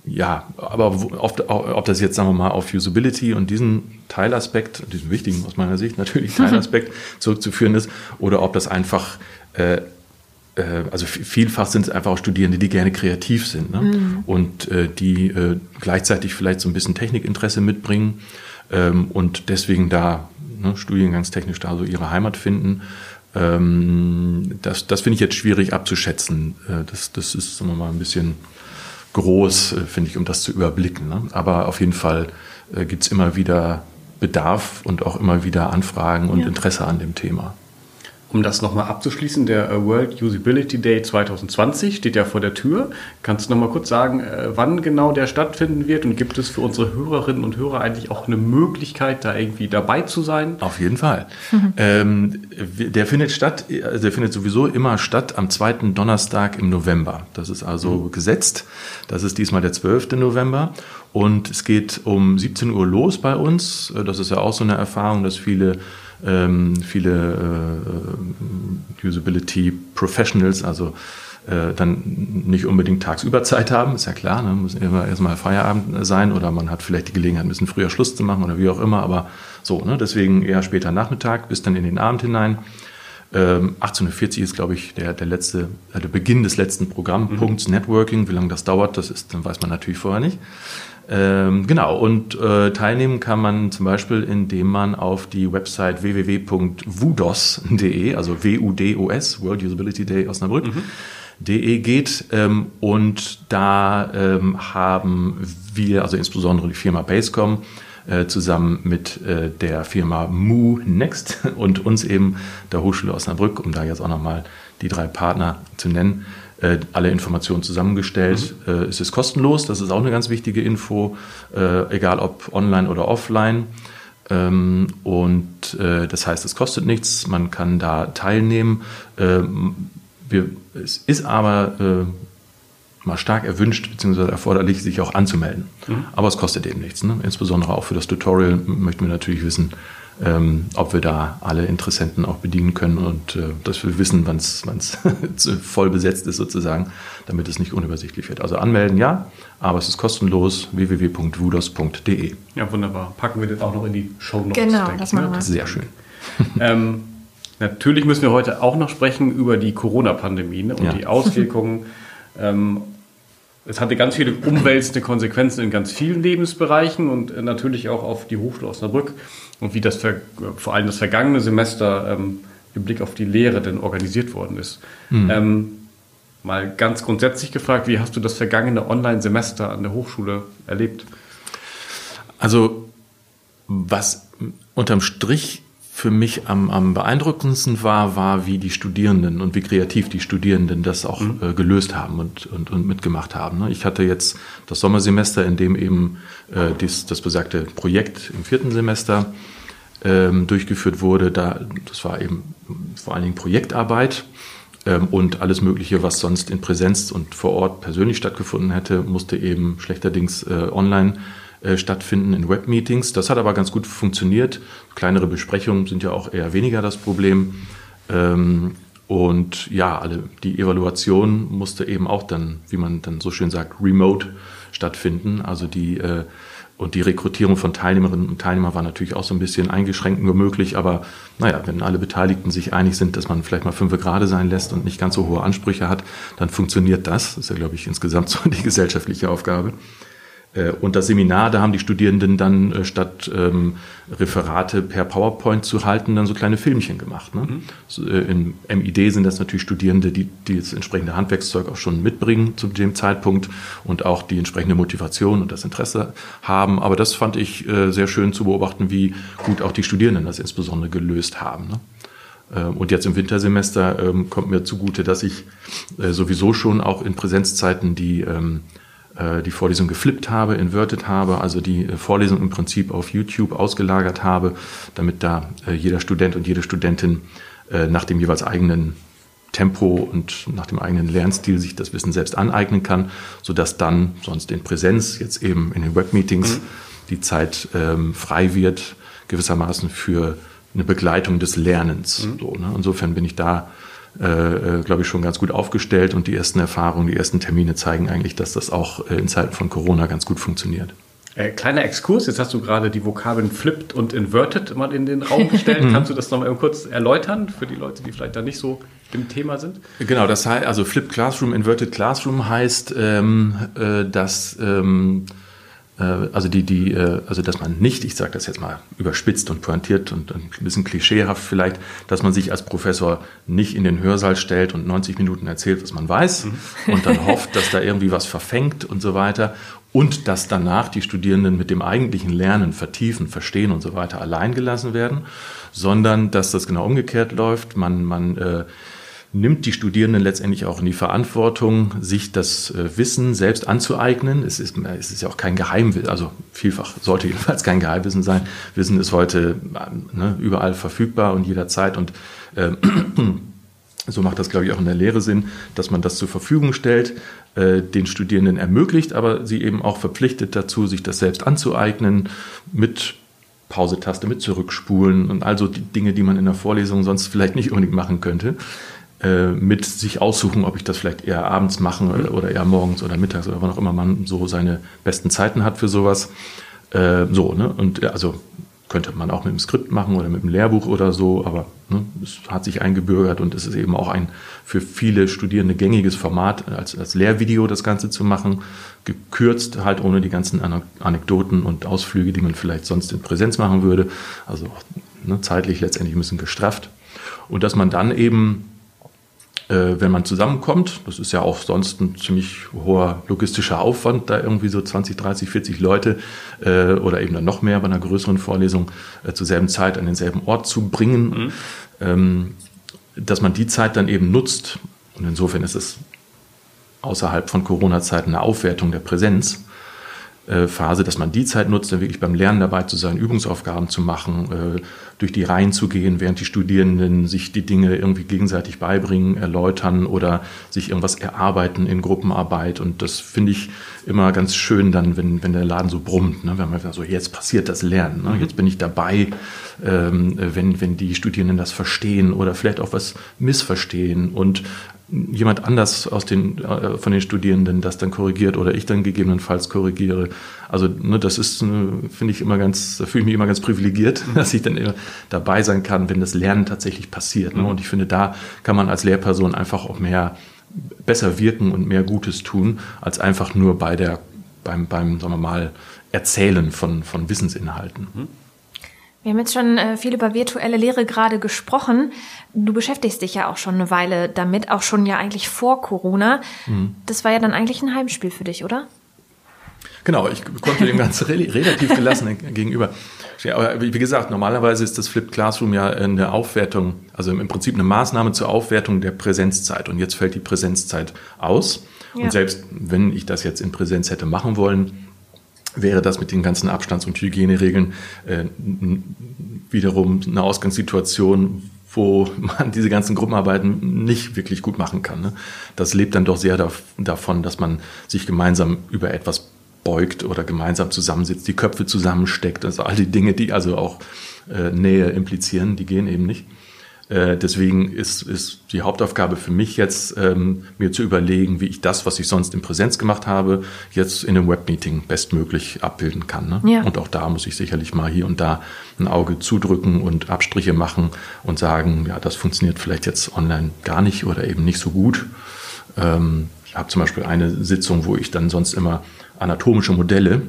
ja, aber oft, ob das jetzt, sagen wir mal, auf Usability und diesen Teilaspekt, diesen wichtigen aus meiner Sicht natürlich [LAUGHS] Teilaspekt zurückzuführen ist, oder ob das einfach, äh, äh, also vielfach sind es einfach auch Studierende, die gerne kreativ sind ne? Mhm. und äh, die äh, gleichzeitig vielleicht so ein bisschen Technikinteresse mitbringen ähm, und deswegen da ne, studiengangstechnisch da so ihre Heimat finden ähm, das das finde ich jetzt schwierig abzuschätzen. Äh, das, das ist, sagen wir mal, ein bisschen groß, äh, finde ich, um das zu überblicken. Ne? Aber auf jeden Fall äh, gibt es immer wieder Bedarf und auch immer wieder Anfragen und ja. Interesse an dem Thema. Um das nochmal abzuschließen, der äh, World Usability Day 2020 steht ja vor der Tür. Kannst du nochmal kurz sagen, äh, wann genau der stattfinden wird und gibt es für unsere Hörerinnen und Hörer eigentlich auch eine Möglichkeit, da irgendwie dabei zu sein? Auf jeden Fall. Mhm. Ähm, der findet statt, also der findet sowieso immer statt am zweiten Donnerstag im November. Das ist also mhm. gesetzt. Das ist diesmal der 12. November. Und es geht um 17 Uhr los bei uns. Das ist ja auch so eine Erfahrung, dass viele viele äh, Usability Professionals, also äh, dann nicht unbedingt tagsüber Zeit haben, ist ja klar, ne? muss immer erstmal Feierabend sein oder man hat vielleicht die Gelegenheit, ein bisschen früher Schluss zu machen oder wie auch immer, aber so, ne? deswegen eher später Nachmittag bis dann in den Abend hinein. Ähm, 1840 ist, glaube ich, der, der letzte, äh, der Beginn des letzten Programmpunkts, mhm. Networking. Wie lange das dauert, das ist, dann weiß man natürlich vorher nicht. Ähm, genau, und äh, teilnehmen kann man zum Beispiel, indem man auf die Website www.wudos.de, also W-U-D-O-S, World Usability Day Osnabrück, mhm. De geht ähm, und da ähm, haben wir, also insbesondere die Firma Basecom, äh, zusammen mit äh, der Firma Mu Next [LAUGHS] und uns eben der Hochschule Osnabrück, um da jetzt auch nochmal die drei Partner zu nennen, äh, alle Informationen zusammengestellt. Mhm. Äh, es ist kostenlos, das ist auch eine ganz wichtige Info, äh, egal ob online oder offline. Ähm, und äh, das heißt, es kostet nichts, man kann da teilnehmen. Ähm, wir, es ist aber äh, mal stark erwünscht bzw. erforderlich, sich auch anzumelden. Mhm. Aber es kostet eben nichts. Ne? Insbesondere auch für das Tutorial möchten wir natürlich wissen, ob wir da alle Interessenten auch bedienen können und äh, dass wir wissen, wann es [LAUGHS] voll besetzt ist sozusagen, damit es nicht unübersichtlich wird. Also anmelden ja, aber es ist kostenlos www.wudos.de. Ja, wunderbar. Packen wir das auch noch in die Show Notes. Genau, das machen wir. Sehr schön. [LAUGHS] ähm, natürlich müssen wir heute auch noch sprechen über die Corona-Pandemie ne, und ja. die Auswirkungen [LAUGHS] ähm, es hatte ganz viele umwälzende Konsequenzen in ganz vielen Lebensbereichen und äh, natürlich auch auf die Hochschule Osnabrück und wie das vor allem das vergangene Semester ähm, im Blick auf die Lehre denn organisiert worden ist. Mhm. Ähm, mal ganz grundsätzlich gefragt, wie hast du das vergangene Online-Semester an der Hochschule erlebt? Also was unterm Strich für mich am, am beeindruckendsten war, war, wie die Studierenden und wie kreativ die Studierenden das auch mhm. äh, gelöst haben und, und, und mitgemacht haben. Ne? Ich hatte jetzt das Sommersemester, in dem eben äh, dies, das besagte Projekt im vierten Semester ähm, durchgeführt wurde. Da, das war eben vor allen Dingen Projektarbeit ähm, und alles Mögliche, was sonst in Präsenz und vor Ort persönlich stattgefunden hätte, musste eben schlechterdings äh, online äh, stattfinden in Webmeetings. Das hat aber ganz gut funktioniert. Kleinere Besprechungen sind ja auch eher weniger das Problem. Ähm, und ja, alle, die Evaluation musste eben auch dann, wie man dann so schön sagt, remote stattfinden. Also die äh, und die Rekrutierung von Teilnehmerinnen und Teilnehmern war natürlich auch so ein bisschen eingeschränkt nur möglich. Aber naja, wenn alle Beteiligten sich einig sind, dass man vielleicht mal fünf Grade sein lässt und nicht ganz so hohe Ansprüche hat, dann funktioniert das. Das ist ja, glaube ich, insgesamt [LAUGHS] so die gesellschaftliche Aufgabe. Äh, und das Seminar, da haben die Studierenden dann äh, statt ähm, Referate per PowerPoint zu halten, dann so kleine Filmchen gemacht. Ne? Mhm. Äh, in MID sind das natürlich Studierende, die, die das entsprechende Handwerkszeug auch schon mitbringen zu dem Zeitpunkt und auch die entsprechende Motivation und das Interesse haben. Aber das fand ich äh, sehr schön zu beobachten, wie gut auch die Studierenden das insbesondere gelöst haben. Ne? Ähm, und jetzt im Wintersemester ähm, kommt mir zugute, dass ich äh, sowieso schon auch in Präsenzzeiten die ähm, äh, die Vorlesung geflippt habe, inverted habe, also die äh, Vorlesung im Prinzip auf YouTube ausgelagert habe, damit da äh, jeder Student und jede Studentin nach dem jeweils eigenen Tempo und nach dem eigenen Lernstil sich das Wissen selbst aneignen kann, sodass dann sonst in Präsenz, jetzt eben in den Webmeetings, mhm. die Zeit ähm, frei wird, gewissermaßen für eine Begleitung des Lernens. Mhm. So, ne? Insofern bin ich da äh, äh, glaube ich, schon ganz gut aufgestellt und die ersten Erfahrungen, die ersten Termine zeigen eigentlich, dass das auch äh, in Zeiten von Corona ganz gut funktioniert. Äh, kleiner Exkurs, jetzt hast du gerade die Vokabeln flipped und inverted mal in den Raum gestellt. [LAUGHS] Mhm. Kannst du das nochmal kurz erläutern für die Leute, die vielleicht da nicht so im Thema sind? Genau, das heißt, also Flipped Classroom, Inverted Classroom heißt, ähm, äh, dass ähm, äh, also die, die, äh, also dass man nicht, ich sage das jetzt mal überspitzt und pointiert und, und ein bisschen klischeehaft vielleicht, dass man sich als Professor nicht in den Hörsaal stellt und 90 Minuten erzählt, was man weiß mhm. [LAUGHS] und dann hofft, dass da irgendwie was verfängt und so weiter und dass danach die Studierenden mit dem eigentlichen Lernen vertiefen, verstehen und so weiter allein gelassen werden, sondern dass das genau umgekehrt läuft. Man, man äh, nimmt die Studierenden letztendlich auch in die Verantwortung, sich das äh, Wissen selbst anzueignen. Es ist, es ist ja auch kein Geheimwissen, also vielfach sollte jedenfalls kein Geheimwissen sein. Wissen ist heute äh, ne, überall verfügbar und jederzeit und äh, [CLEARS THROAT] so macht das, glaube ich, auch in der Lehre Sinn, dass man das zur Verfügung stellt, äh, den Studierenden ermöglicht, aber sie eben auch verpflichtet dazu, sich das selbst anzueignen mit Pausetaste, mit Zurückspulen und also die Dinge, die man in der Vorlesung sonst vielleicht nicht unbedingt machen könnte. Äh, mit sich aussuchen, ob ich das vielleicht eher abends mache mhm. oder eher morgens oder mittags oder wann auch immer man so seine besten Zeiten hat für sowas. Äh, so, ne? Und also könnte man auch mit dem Skript machen oder mit dem Lehrbuch oder so, aber ne, es hat sich eingebürgert und es ist eben auch ein für viele Studierende gängiges Format, als, als Lehrvideo das Ganze zu machen, gekürzt halt ohne die ganzen Anekdoten und Ausflüge, die man vielleicht sonst in Präsenz machen würde, also ne, zeitlich letztendlich ein bisschen gestrafft. Und dass man dann eben äh, wenn man zusammenkommt, das ist ja auch sonst ein ziemlich hoher logistischer Aufwand, da irgendwie so 20, 30, 40 Leute äh, oder eben dann noch mehr bei einer größeren Vorlesung äh, zur selben Zeit an denselben Ort zu bringen, mhm. ähm, dass man die Zeit dann eben nutzt. Und insofern ist es außerhalb von Corona-Zeiten eine Aufwertung der Präsenz äh, Phase, dass man die Zeit nutzt, dann wirklich beim Lernen dabei zu sein, Übungsaufgaben zu machen, äh, durch die Reihen zu gehen, während die Studierenden sich die Dinge irgendwie gegenseitig beibringen, erläutern oder sich irgendwas erarbeiten in Gruppenarbeit. Und das finde ich immer ganz schön dann, wenn, wenn der Laden so brummt, ne? wenn man so, jetzt passiert das Lernen, ne? jetzt bin ich dabei, ähm, wenn, wenn die Studierenden das verstehen oder vielleicht auch was missverstehen und jemand anders aus den, äh, von den Studierenden das dann korrigiert oder ich dann gegebenenfalls korrigiere. Also ne, das ist, finde ich immer ganz, da fühle ich mich immer ganz privilegiert, mhm. [LAUGHS] dass ich dann immer dabei sein kann, wenn das Lernen tatsächlich passiert. Ne? Mhm. Und ich finde, da kann man als Lehrperson einfach auch mehr besser wirken und mehr Gutes tun, als einfach nur bei der, beim, beim, sagen wir mal, Erzählen von, von Wissensinhalten. Mhm. Wir haben jetzt schon äh, viel über virtuelle Lehre gerade gesprochen. Du beschäftigst dich ja auch schon eine Weile damit, auch schon ja eigentlich vor Corona. Mhm. Das war ja dann eigentlich ein Heimspiel für dich, oder? Genau, ich konnte dem Ganzen relativ gelassen [LAUGHS] gegenüber. Aber wie gesagt, normalerweise ist das Flipped Classroom ja eine Aufwertung, also im Prinzip eine Maßnahme zur Aufwertung der Präsenzzeit. Und jetzt fällt die Präsenzzeit aus. Ja. Und selbst wenn ich das jetzt in Präsenz hätte machen wollen, wäre das mit den ganzen Abstands- und Hygieneregeln äh, wiederum eine Ausgangssituation, wo [LAUGHS] man diese ganzen Gruppenarbeiten nicht wirklich gut machen kann. Ne? Das lebt dann doch sehr da, davon, dass man sich gemeinsam über etwas beugt oder gemeinsam zusammensitzt, die Köpfe zusammensteckt. Also all die Dinge, die also auch äh, Nähe implizieren, die gehen eben nicht. Äh, deswegen ist, ist die Hauptaufgabe für mich jetzt, ähm, mir zu überlegen, wie ich das, was ich sonst in Präsenz gemacht habe, jetzt in einem Webmeeting bestmöglich abbilden kann. Ne? Ja. Und auch da muss ich sicherlich mal hier und da ein Auge zudrücken und Abstriche machen und sagen, ja, das funktioniert vielleicht jetzt online gar nicht oder eben nicht so gut. Ähm, ich habe zum Beispiel eine Sitzung, wo ich dann sonst immer anatomische Modelle,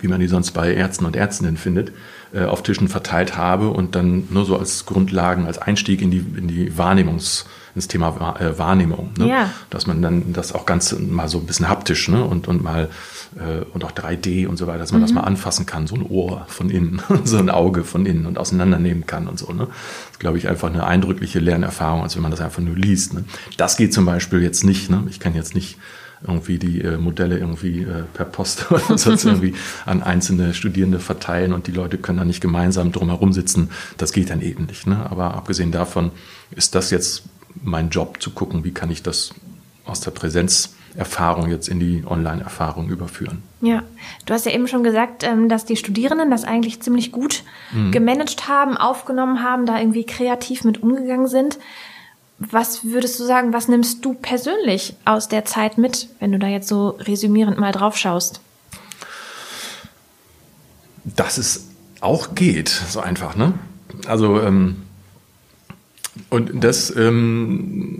wie man die sonst bei Ärzten und Ärztinnen findet, auf Tischen verteilt habe und dann nur so als Grundlagen, als Einstieg in die, in die Wahrnehmungs, ins Thema äh, Wahrnehmung. Ne? Ja. Dass man dann das auch ganz mal so ein bisschen haptisch ne? und, und mal äh, und auch 3D und so weiter, dass man mhm. das mal anfassen kann, so ein Ohr von innen, [LAUGHS] so ein Auge von innen und auseinandernehmen kann und so. Ne? Das ist, glaube ich, einfach eine eindrückliche Lernerfahrung, als wenn man das einfach nur liest. Ne? Das geht zum Beispiel jetzt nicht. Ne? Ich kann jetzt nicht irgendwie die äh, Modelle irgendwie äh, per Post [LAUGHS] oder sonst irgendwie an einzelne Studierende verteilen und die Leute können dann nicht gemeinsam drumherum sitzen. Das geht dann eben nicht. Ne? Aber abgesehen davon ist das jetzt mein Job zu gucken, wie kann ich das aus der Präsenzerfahrung jetzt in die Online-Erfahrung überführen. Ja, du hast ja eben schon gesagt, ähm, dass die Studierenden das eigentlich ziemlich gut mhm. gemanagt haben, aufgenommen haben, da irgendwie kreativ mit umgegangen sind. Was würdest du sagen, was nimmst du persönlich aus der Zeit mit, wenn du da jetzt so resümierend mal drauf schaust? Dass es auch geht, so einfach, ne? Also, ähm, und das ähm,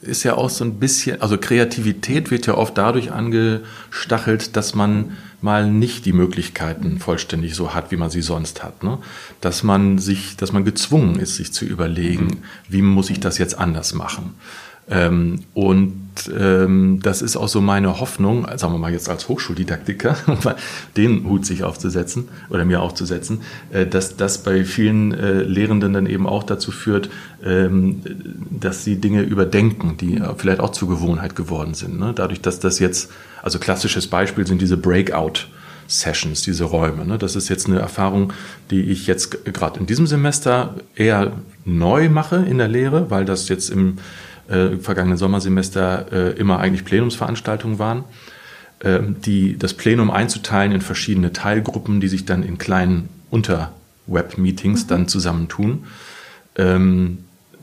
ist ja auch so ein bisschen, also Kreativität wird ja oft dadurch angestachelt, dass man mal nicht die Möglichkeiten vollständig so hat, wie man sie sonst hat. Ne? Dass man sich, dass man gezwungen ist, sich zu überlegen, mhm. wie muss ich das jetzt anders machen. Ähm, und ähm, das ist auch so meine Hoffnung, sagen wir mal jetzt als Hochschuldidaktiker, [LAUGHS] den Hut sich aufzusetzen oder mir aufzusetzen, äh, dass das bei vielen äh, Lehrenden dann eben auch dazu führt, ähm, dass sie Dinge überdenken, die vielleicht auch zur Gewohnheit geworden sind. Ne? Dadurch, dass das jetzt, also klassisches Beispiel sind diese Breakout- Sessions, diese Räume. Ne? Das ist jetzt eine Erfahrung, die ich jetzt gerade in diesem Semester eher neu mache in der Lehre, weil das jetzt im äh, vergangenen Sommersemester äh, immer eigentlich Plenumsveranstaltungen waren. Äh, die, das Plenum einzuteilen in verschiedene Teilgruppen, die sich dann in kleinen Unter-Web-Meetings mhm. dann zusammentun, ähm,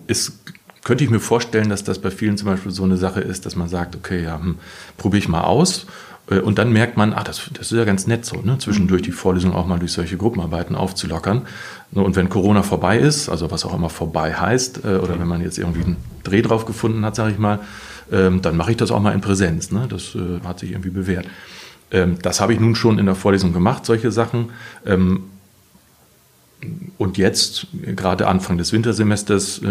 ist könnte ich mir vorstellen, dass das bei vielen zum Beispiel so eine Sache ist, dass man sagt, okay, ja, hm, probiere ich mal aus. Äh, und dann merkt man, ach, das, das ist ja ganz nett so, ne? zwischendurch die Vorlesung auch mal durch solche Gruppenarbeiten aufzulockern. Und wenn Corona vorbei ist, also was auch immer vorbei heißt, äh, oder wenn man jetzt irgendwie einen Dreh drauf gefunden hat, sage ich mal, ähm, dann mache ich das auch mal in Präsenz. Ne? Das äh, hat sich irgendwie bewährt. Ähm, das habe ich nun schon in der Vorlesung gemacht, solche Sachen. Ähm, und jetzt, gerade Anfang des Wintersemesters,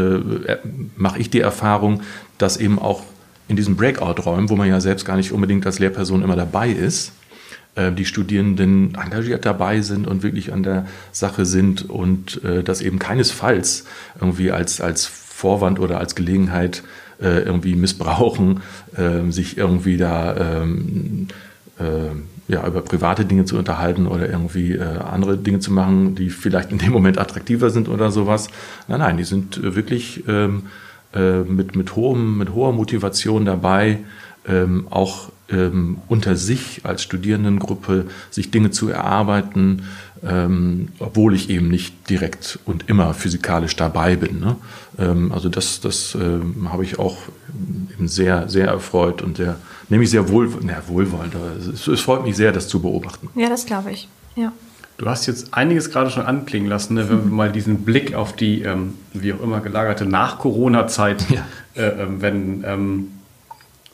mache ich die Erfahrung, dass eben auch in diesen Breakout-Räumen, wo man ja selbst gar nicht unbedingt als Lehrperson immer dabei ist, äh, die Studierenden engagiert dabei sind und wirklich an der Sache sind und äh, das eben keinesfalls irgendwie als, als Vorwand oder als Gelegenheit äh, irgendwie missbrauchen, sich irgendwie da ähm, äh, ja, über private Dinge zu unterhalten oder irgendwie andere Dinge zu machen, die vielleicht in dem Moment attraktiver sind oder sowas. Nein, nein, die sind wirklich ähm, äh, mit, mit, hohem, mit hoher Motivation dabei, ähm, auch ähm, unter sich als Studierendengruppe sich Dinge zu erarbeiten, ähm, obwohl ich eben nicht direkt und immer physikalisch dabei bin. Ne? Ähm, also das, das ähm, habe ich auch eben sehr, sehr erfreut und sehr, nämlich sehr wohl, na, wohlwollend. Es, es freut mich sehr, das zu beobachten. Ja, das glaube ich. Ja. Du hast jetzt einiges gerade schon anklingen lassen, ne? wenn wir mal diesen Blick auf die, ähm, wie auch immer gelagerte Nach-Corona-Zeit, ja. äh, ähm, wenn, ähm,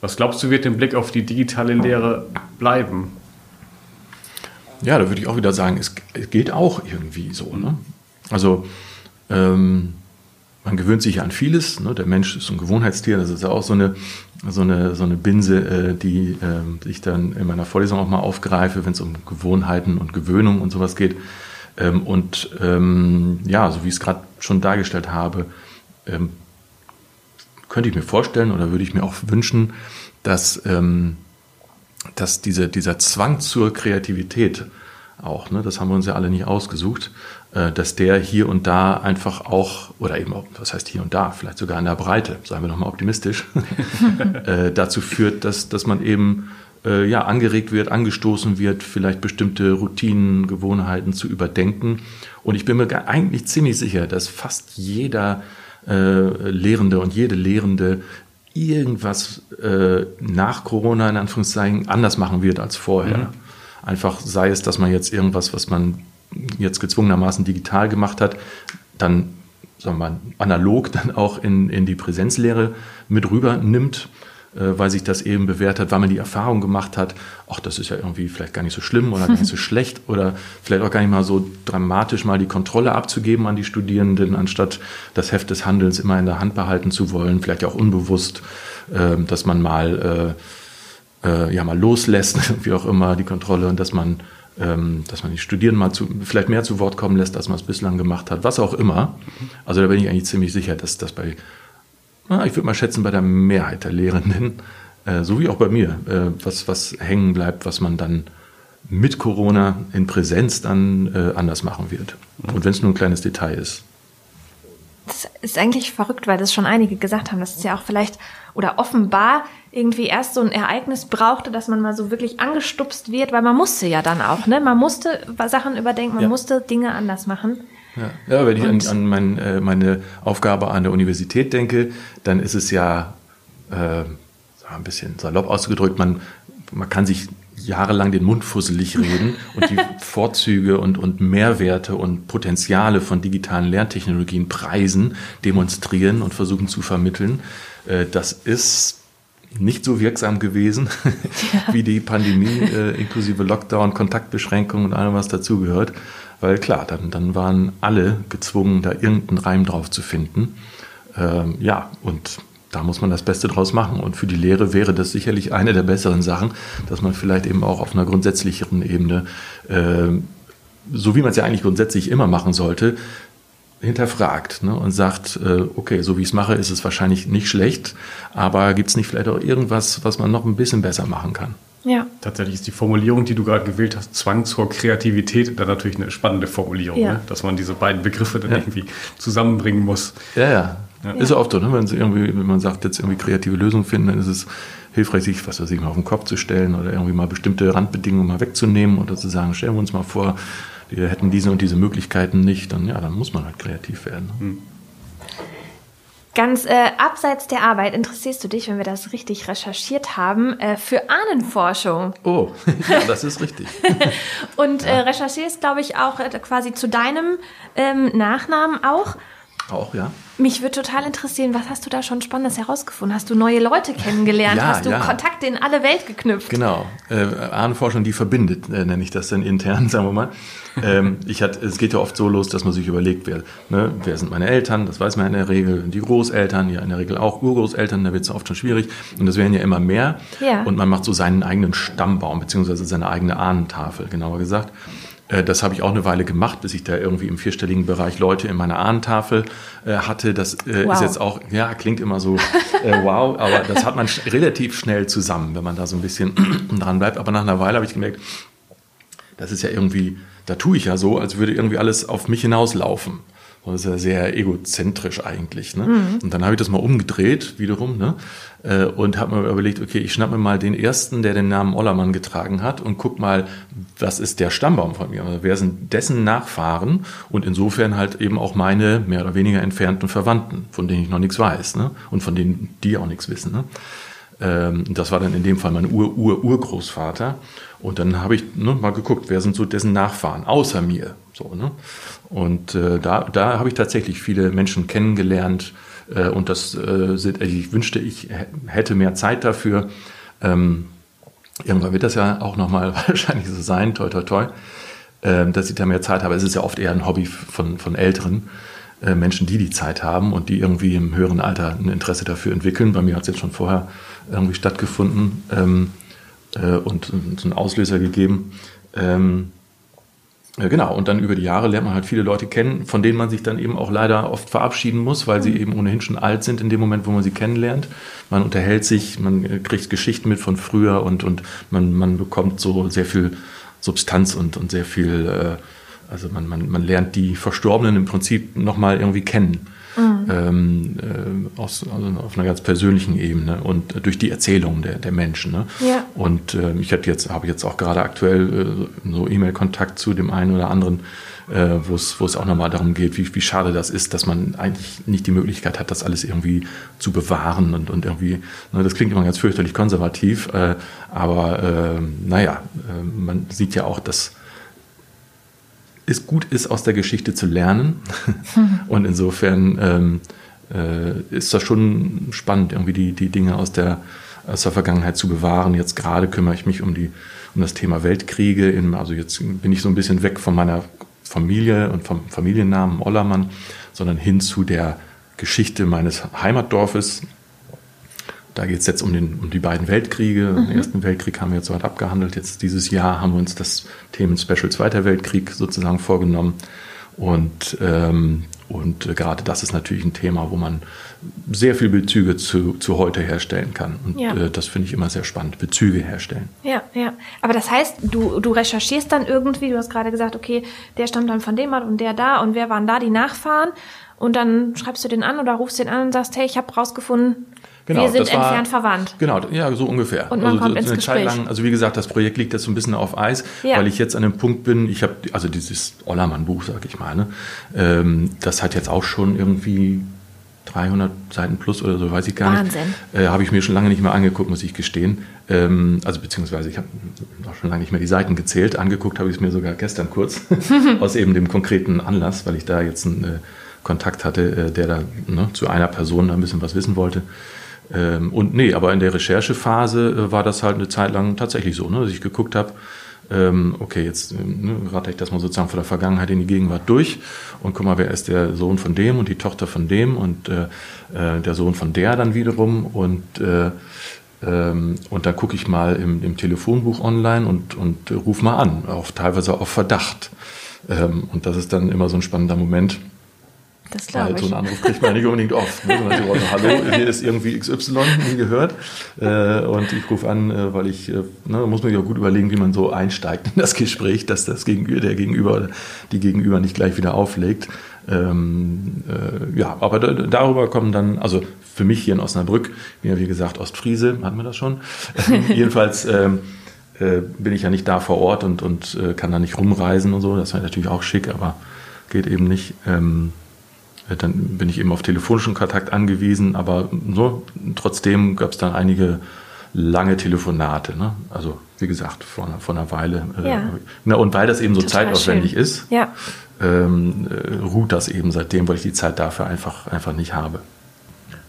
was glaubst du, wird den Blick auf die digitale Lehre bleiben? Ja, da würde ich auch wieder sagen, es, es geht auch irgendwie so. Ne? Also ähm, man gewöhnt sich an vieles. Ne? Der Mensch ist ein Gewohnheitstier, das ist ja auch so eine, so eine, so eine Binse, äh, die äh, ich dann in meiner Vorlesung auch mal aufgreife, wenn es um Gewohnheiten und Gewöhnung und sowas geht. Ähm, und ähm, ja, so wie ich es gerade schon dargestellt habe, ähm, könnte ich mir vorstellen oder würde ich mir auch wünschen, dass, ähm, dass diese, dieser Zwang zur Kreativität auch, ne, das haben wir uns ja alle nicht ausgesucht, dass der hier und da einfach auch, oder eben auch, was heißt hier und da, vielleicht sogar in der Breite, seien wir nochmal optimistisch, [LAUGHS] äh, dazu führt, dass, dass man eben äh, ja, angeregt wird, angestoßen wird, vielleicht bestimmte Routinen, Gewohnheiten zu überdenken. Und ich bin mir eigentlich ziemlich sicher, dass fast jeder äh, Lehrende und jede Lehrende irgendwas äh, nach Corona in Anführungszeichen anders machen wird als vorher. Mhm. Einfach sei es, dass man jetzt irgendwas, was man jetzt gezwungenermaßen digital gemacht hat, dann sagen wir mal, analog dann auch in, in die Präsenzlehre mit rüber nimmt, äh, weil sich das eben bewährt hat, weil man die Erfahrung gemacht hat, ach, das ist ja irgendwie vielleicht gar nicht so schlimm oder gar nicht so [LAUGHS] schlecht oder vielleicht auch gar nicht mal so dramatisch mal die Kontrolle abzugeben an die Studierenden, anstatt das Heft des Handelns immer in der Hand behalten zu wollen, vielleicht auch unbewusst, äh, dass man mal, äh, äh, ja, mal loslässt, [LAUGHS] wie auch immer, die Kontrolle und dass man dass man die Studierenden mal zu, vielleicht mehr zu Wort kommen lässt, als man es bislang gemacht hat, was auch immer. Also da bin ich eigentlich ziemlich sicher, dass das bei, na, ich würde mal schätzen, bei der Mehrheit der Lehrenden, äh, so wie auch bei mir, äh, was, was hängen bleibt, was man dann mit Corona in Präsenz dann äh, anders machen wird. Und wenn es nur ein kleines Detail ist. Das ist eigentlich verrückt, weil das schon einige gesagt haben. Das ist ja auch vielleicht oder offenbar irgendwie erst so ein Ereignis brauchte, dass man mal so wirklich angestupst wird, weil man musste ja dann auch, ne? Man musste Sachen überdenken, man ja. musste Dinge anders machen. Ja, ja wenn ich an, an mein, äh, meine Aufgabe an der Universität denke, dann ist es ja äh, ein bisschen salopp ausgedrückt, man, man kann sich jahrelang den Mund fusselig reden und die [LAUGHS] Vorzüge und, und Mehrwerte und Potenziale von digitalen Lerntechnologien preisen, demonstrieren und versuchen zu vermitteln. Äh, das ist nicht so wirksam gewesen [LAUGHS] ja. wie die Pandemie, äh, inklusive Lockdown, Kontaktbeschränkungen und allem, was dazugehört. Weil klar, dann, dann waren alle gezwungen, da irgendeinen Reim drauf zu finden. Ähm, ja, und da muss man das Beste draus machen. Und für die Lehre wäre das sicherlich eine der besseren Sachen, dass man vielleicht eben auch auf einer grundsätzlicheren Ebene, äh, so wie man es ja eigentlich grundsätzlich immer machen sollte, hinterfragt ne, und sagt, äh, okay, so wie ich es mache, ist es wahrscheinlich nicht schlecht, aber gibt es nicht vielleicht auch irgendwas, was man noch ein bisschen besser machen kann? Ja. Tatsächlich ist die Formulierung, die du gerade gewählt hast, Zwang zur Kreativität, dann natürlich eine spannende Formulierung, ja. ne? dass man diese beiden Begriffe dann ja. irgendwie zusammenbringen muss. Ja, ja. Ja. Ist ja oft so, ne? wenn, irgendwie, wenn man sagt, jetzt irgendwie kreative Lösungen finden, dann ist es hilfreich, sich, was weiß ich, mal auf den Kopf zu stellen oder irgendwie mal bestimmte Randbedingungen mal wegzunehmen oder zu sagen, stellen wir uns mal vor, wir hätten diese und diese Möglichkeiten nicht, dann ja, dann muss man halt kreativ werden. Hm. Ganz äh, abseits der Arbeit interessierst du dich, wenn wir das richtig recherchiert haben, äh, für Ahnenforschung. Oh, [LAUGHS] ja, das ist richtig. [LAUGHS] Und äh, recherchierst, glaube ich, auch äh, quasi zu deinem ähm, Nachnamen auch. Auch, ja. Mich würde total interessieren, was hast du da schon Spannendes herausgefunden? Hast du neue Leute kennengelernt? Ja, hast du ja. Kontakte in alle Welt geknüpft? Genau. Äh, Ahnenforschung, die verbindet, äh, nenne ich das dann intern, [LAUGHS] sagen wir mal. Ähm, ich hatte, es geht ja oft so los, dass man sich überlegt, wer, ne, wer sind meine Eltern, das weiß man in der Regel, die Großeltern, ja in der Regel auch Urgroßeltern, da wird es oft schon schwierig. Und das werden ja immer mehr. Ja. Und man macht so seinen eigenen Stammbaum, beziehungsweise seine eigene Ahnentafel, genauer gesagt. Äh, Das habe ich auch eine Weile gemacht, bis ich da irgendwie im vierstelligen Bereich Leute in meiner Ahnentafel äh, hatte. Das äh, Wow. ist jetzt auch, ja, klingt immer so äh, wow, aber das hat man relativ schnell zusammen, wenn man da so ein bisschen [CLEARS THROAT] dran bleibt. Aber nach einer Weile habe ich gemerkt, das ist ja irgendwie, da tue ich ja so, als würde irgendwie alles auf mich hinauslaufen. Das ist ja sehr egozentrisch eigentlich. Ne? Und dann habe ich das mal umgedreht, wiederum, ne? äh, und habe mir überlegt, okay, ich schnapp mir mal den ersten, der den Namen Ollermann getragen hat und guck mal, was ist der Stammbaum von mir? Also wer sind dessen Nachfahren und insofern halt eben auch meine mehr oder weniger entfernten Verwandten, von denen ich noch nichts weiß ne? und von denen die auch nichts wissen. Ne? Ähm, das war dann in dem Fall mein Ur-Ur-Urgroßvater. Und dann habe ich ne, mal geguckt, wer sind so dessen Nachfahren, außer mir. So, ne? Und äh, da, da habe ich tatsächlich viele Menschen kennengelernt. Äh, und das äh, sind, also ich wünschte, ich hä- hätte mehr Zeit dafür. Ähm, irgendwann wird das ja auch nochmal [LAUGHS] wahrscheinlich so sein, toi toi toi, ähm, dass ich da mehr Zeit habe. Es ist ja oft eher ein Hobby von, von Älteren. äh, Menschen, die die Zeit haben und die irgendwie im höheren Alter ein Interesse dafür entwickeln. Bei mir hat es jetzt schon vorher irgendwie stattgefunden ähm, äh, und so einen Auslöser gegeben. Ähm, genau, und dann über die Jahre lernt man halt viele Leute kennen, von denen man sich dann eben auch leider oft verabschieden muss, weil sie eben ohnehin schon alt sind in dem Moment, wo man sie kennenlernt. Man unterhält sich, man äh, kriegt Geschichten mit von früher und, und man, man bekommt so sehr viel Substanz und, und sehr viel, äh, also man, man, man lernt die Verstorbenen im Prinzip nochmal irgendwie kennen. Ähm, äh, aus, also auf einer ganz persönlichen Ebene und durch die Erzählung der, der Menschen. Ne? Ja. Und äh, ich hatte jetzt, habe jetzt auch gerade aktuell äh, so E-Mail-Kontakt zu dem einen oder anderen, äh, wo es wo es auch nochmal darum geht, wie, wie schade das ist, dass man eigentlich nicht die Möglichkeit hat, das alles irgendwie zu bewahren und, und irgendwie, ne, das klingt immer ganz fürchterlich konservativ, äh, aber äh, naja, äh, man sieht ja auch, dass es gut ist, aus der Geschichte zu lernen. [LAUGHS] Und insofern ähm, äh, ist das schon spannend, irgendwie die, die Dinge aus der, aus der Vergangenheit zu bewahren. Jetzt gerade kümmere ich mich um, die, um das Thema Weltkriege. In, also jetzt bin ich so ein bisschen weg von meiner Familie und vom Familiennamen Ollermann, sondern hin zu der Geschichte meines Heimatdorfes. Da geht es jetzt um, den, um die beiden Weltkriege. Den Ersten Weltkrieg haben wir jetzt soweit abgehandelt. Jetzt dieses Jahr haben wir uns das Themen-Special Zweiter Weltkrieg sozusagen vorgenommen. Und, ähm, und äh, gerade das ist natürlich ein Thema, wo man sehr viel Bezüge zu, zu heute herstellen kann. Und Ja. äh, das finde ich immer sehr spannend, Bezüge herstellen. Ja, ja. Aber das heißt, du, du recherchierst dann irgendwie, du hast gerade gesagt, okay, der stammt dann von dem und der da und wer waren da die Nachfahren? Und dann schreibst du den an oder rufst den an und sagst, hey, ich habe rausgefunden, wir sind Genau, das war- entfernt verwandt. Genau, ja, so ungefähr. Und man also kommt so ins eine Zeit Gespräch. lang, also wie gesagt, das Projekt liegt jetzt so ein bisschen auf Eis, Ja. weil ich jetzt an dem Punkt bin, ich habe, also dieses Ollermann-Buch, sag ich mal, ne, ähm, das hat jetzt auch schon irgendwie 300 Seiten plus oder so, weiß ich gar Wahnsinn. nicht. Äh, habe ich mir schon lange nicht mehr angeguckt, muss ich gestehen. Ähm, also beziehungsweise ich habe auch schon lange nicht mehr die Seiten gezählt. Angeguckt habe ich es mir sogar gestern kurz, [LAUGHS] [LAUGHS] aus eben dem konkreten Anlass, weil ich da jetzt einen äh, Kontakt hatte, äh, der da ne, zu einer Person da ein bisschen was wissen wollte. Ähm, und nee, aber in der Recherchephase äh, war das halt eine Zeit lang tatsächlich so, ne, dass ich geguckt habe, ähm, okay, jetzt ähm, ne, rate ich das mal sozusagen von der Vergangenheit in die Gegenwart durch und guck mal, wer ist der Sohn von dem und die Tochter von dem und äh, äh, der Sohn von der dann wiederum und äh, ähm, und dann gucke ich mal im, im Telefonbuch online und, und äh, ruf mal an, auch teilweise auf Verdacht. Ähm, und das ist dann immer so ein spannender Moment. Das glaube ich. so einen Anruf kriegt man nicht unbedingt oft. Ne? Hallo, hier ist irgendwie XY, nie gehört. Äh, und ich rufe an, äh, weil ich, äh, ne, muss man sich auch gut überlegen, wie man so einsteigt in das Gespräch, dass das Gegenüber, der Gegenüber oder die Gegenüber nicht gleich wieder auflegt. Ähm, äh, ja, aber da, darüber kommen dann, also für mich hier in Osnabrück, ja wie gesagt Ostfriese, hatten wir das schon. [LAUGHS] Jedenfalls ähm, äh, bin ich ja nicht da vor Ort und, und kann da nicht rumreisen und so. Das wäre natürlich auch schick, aber geht eben nicht. Ähm, Äh, dann bin ich eben auf telefonischen Kontakt angewiesen, aber so, trotzdem gab es dann einige lange Telefonate. Ne? Also wie gesagt, vor einer, vor einer Weile. Äh, ja. Äh, na, und weil das eben so Total zeitaufwendig schön. ist, ja. ähm, äh, ruht das eben seitdem, weil ich die Zeit dafür einfach, einfach nicht habe.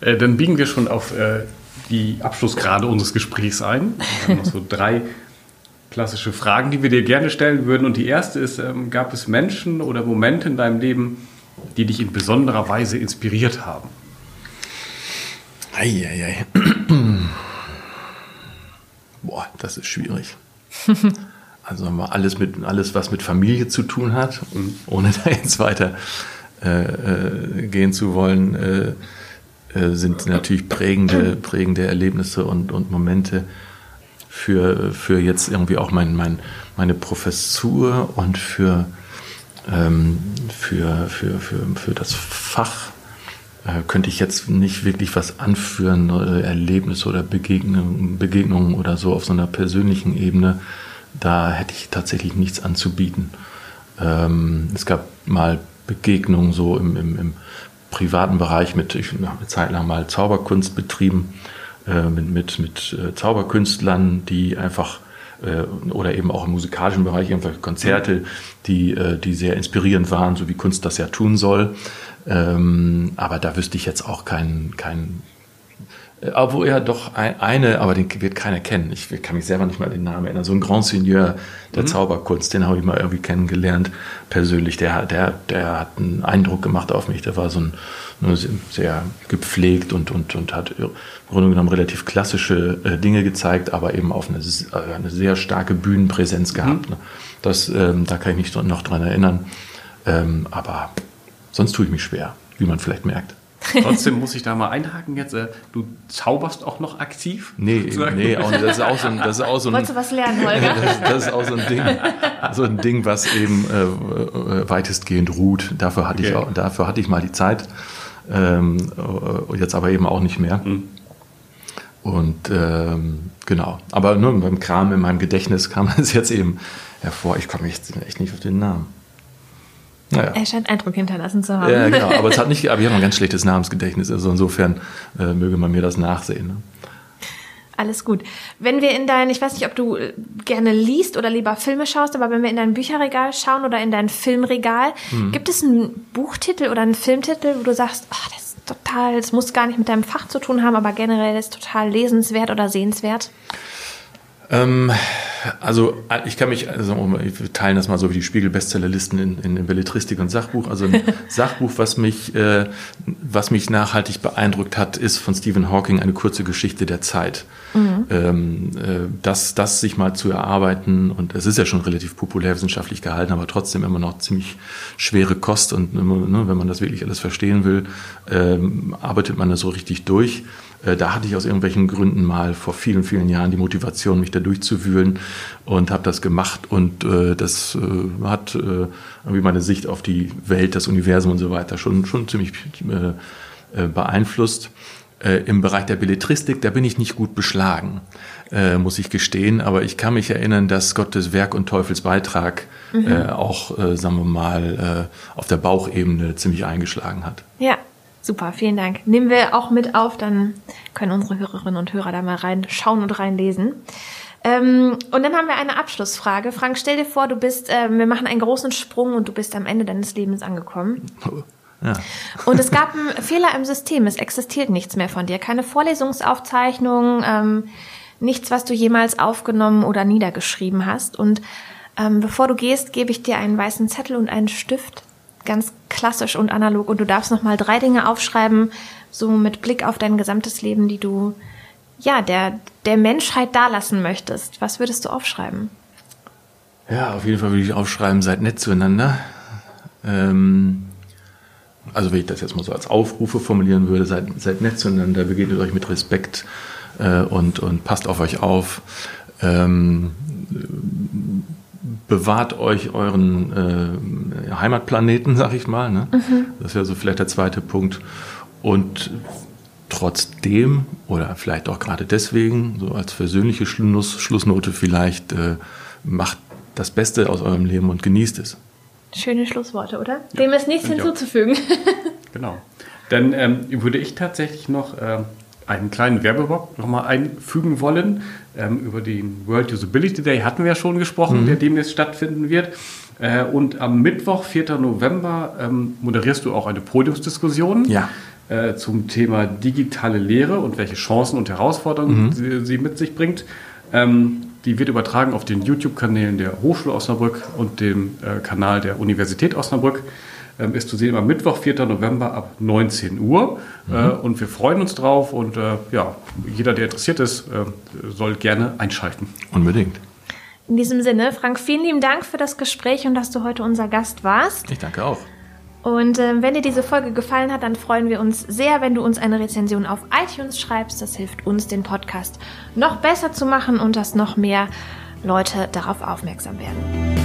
Äh, dann biegen wir schon auf äh, die Abschlussgrade unseres Gesprächs ein. Wir haben noch so drei klassische Fragen, die wir dir gerne stellen würden. Und die erste ist, ähm, gab es Menschen oder Momente in deinem Leben, die dich in besonderer Weise inspiriert haben? Eieiei. Boah, das ist schwierig. [LAUGHS] also alles, mit, alles, was mit Familie zu tun hat, ohne da jetzt weiter äh, äh, gehen zu wollen, äh, äh, sind natürlich prägende, prägende Erlebnisse und, und Momente für, für jetzt irgendwie auch mein, mein, meine Professur und für, für, für, für, für das Fach äh, könnte ich jetzt nicht wirklich was anführen, äh, Erlebnisse oder Begegnungen, Begegnungen oder so auf so einer persönlichen Ebene. Da hätte ich tatsächlich nichts anzubieten. Ähm, es gab mal Begegnungen so im, im, im privaten Bereich mit, ich habe eine Zeit lang mal Zauberkunst betrieben, äh, mit, mit, mit Zauberkünstlern, die einfach äh, oder eben auch im musikalischen Bereich irgendwelche Konzerte, die, äh, die sehr inspirierend waren, so wie Kunst das ja tun soll. Ähm, aber da wüsste ich jetzt auch keinen, keinen äh, obwohl ja doch eine, aber den wird keiner kennen. Ich kann mich selber nicht mal den Namen erinnern. So ein Grand Seigneur der mhm. Zauberkunst, den habe ich mal irgendwie kennengelernt, persönlich. Der, der, der hat einen Eindruck gemacht auf mich. Der war so ein, sehr gepflegt und, und, und hat im Grunde genommen relativ klassische äh, Dinge gezeigt, aber eben auf eine, äh, eine sehr starke Bühnenpräsenz gehabt. Mhm. Das, ähm, da kann ich mich noch dran erinnern. Ähm, aber Sonst tue ich mich schwer, wie man vielleicht merkt. Trotzdem muss ich da mal einhaken jetzt. Äh, du zauberst auch noch aktiv? Nee, [LAUGHS] nee auch nicht. Das ist auch so ein, das ist auch so ein, Wolltest du was lernen, [LAUGHS] Holger? Das, das, ist auch so ein Ding, so ein Ding, was eben äh weitestgehend ruht. Dafür hatte, okay. ich auch, dafür hatte ich mal die Zeit. Ähm, äh, jetzt aber eben auch nicht mehr. Mhm. Und ähm, genau. Aber nur beim Kram in meinem Gedächtnis kam [LAUGHS] es jetzt eben hervor. Ich komme echt, echt nicht auf den Namen. Naja. Er scheint Eindruck hinterlassen zu haben. Ja, genau. Aber, [LAUGHS] es hat nicht, aber ich habe ein ganz schlechtes Namensgedächtnis. Also insofern äh, möge man mir das nachsehen. Ne? Alles gut. Wenn wir in dein, ich weiß nicht, ob du gerne liest oder lieber Filme schaust, aber wenn wir in dein Bücherregal schauen oder in dein Filmregal, hm. gibt es einen Buchtitel oder einen Filmtitel, wo du sagst, oh, das ist total, das muss gar nicht mit deinem Fach zu tun haben, aber generell ist total lesenswert oder sehenswert? Ähm, also ich kann mich, also wir teilen das mal so wie die Spiegel-Bestsellerlisten in, in, in Belletristik und Sachbuch. Also ein [LAUGHS] Sachbuch, was mich, äh, was mich nachhaltig beeindruckt hat, ist von Stephen Hawking eine kurze Geschichte der Zeit. Mhm. Ähm, äh, das, das sich mal zu erarbeiten und es ist ja schon relativ populärwissenschaftlich gehalten, aber trotzdem immer noch ziemlich schwere Kost und ne, wenn man das wirklich alles verstehen will, ähm, arbeitet man das so richtig durch. Äh, da hatte ich aus irgendwelchen Gründen mal vor vielen, vielen Jahren die Motivation, mich da durchzuwühlen und habe das gemacht und äh, das äh, hat äh, irgendwie meine Sicht auf die Welt, das Universum und so weiter schon, schon ziemlich äh, äh, beeinflusst. Im Bereich der Belletristik, da bin ich nicht gut beschlagen, muss ich gestehen, aber ich kann mich erinnern, dass Gottes Werk und Teufels Beitrag mhm. auch, sagen wir mal, auf der Bauchebene ziemlich eingeschlagen hat. Ja, Super, vielen Dank. Nehmen wir auch mit auf, dann können unsere Hörerinnen und Hörer da mal reinschauen und reinlesen. Ähm, und dann haben wir eine Abschlussfrage. Frank, stell dir vor, du bist, äh, wir machen einen großen Sprung und du bist am Ende deines Lebens angekommen. [LAUGHS] Ja. Und es gab einen Fehler im System. Es existiert nichts mehr von dir. Keine Vorlesungsaufzeichnung, ähm, nichts, was du jemals aufgenommen oder niedergeschrieben hast. Und ähm, bevor du gehst, gebe ich dir einen weißen Zettel und einen Stift ganz klassisch und analog und du darfst noch mal drei Dinge aufschreiben, so mit Blick auf dein gesamtes Leben, die du ja der der Menschheit dalassen möchtest. Was würdest du aufschreiben? Ja, auf jeden Fall würde ich aufschreiben: Seid nett zueinander. Ähm, also wenn ich das jetzt mal so als Aufrufe formulieren würde: Seid, seid nett zueinander, begegnet euch mit Respekt äh, und und passt auf euch auf. Ähm, bewahrt euch euren äh, Heimatplaneten, [LAUGHS] sag ich mal. Ne? Mhm. Das wäre so vielleicht der zweite Punkt. Und trotzdem oder vielleicht auch gerade deswegen, so als persönliche Schluss, Schlussnote vielleicht, äh, macht das Beste aus eurem Leben und genießt es. Schöne Schlussworte, oder? Ja, Dem ist nichts hinzuzufügen. [LAUGHS] Genau. Dann ähm, würde ich tatsächlich noch äh, einen kleinen Werbeblock nochmal einfügen wollen. Ähm, über den World Usability Day hatten wir ja schon gesprochen, mhm. der demnächst stattfinden wird. Äh, und am Mittwoch, 4. November, ähm, moderierst du auch eine Podiumsdiskussion. Ja. Äh, zum Thema digitale Lehre und welche Chancen und Herausforderungen mhm. sie, sie, mit sich bringt. Ähm, die wird übertragen auf den YouTube-Kanälen der Hochschule Osnabrück und dem äh, Kanal der Universität Osnabrück. Ähm, ist zu sehen am Mittwoch, 4. November ab 19 Uhr. Mhm. Äh, und wir freuen uns drauf und äh, ja, jeder, der interessiert ist, äh, soll gerne einschalten. Unbedingt. In diesem Sinne, Frank, vielen lieben Dank für das Gespräch und dass du heute unser Gast warst. Ich danke auch. Und äh, wenn dir diese Folge gefallen hat, dann freuen wir uns sehr, wenn du uns eine Rezension auf iTunes schreibst. Das hilft uns, den Podcast noch besser zu machen und dass noch mehr Leute darauf aufmerksam werden.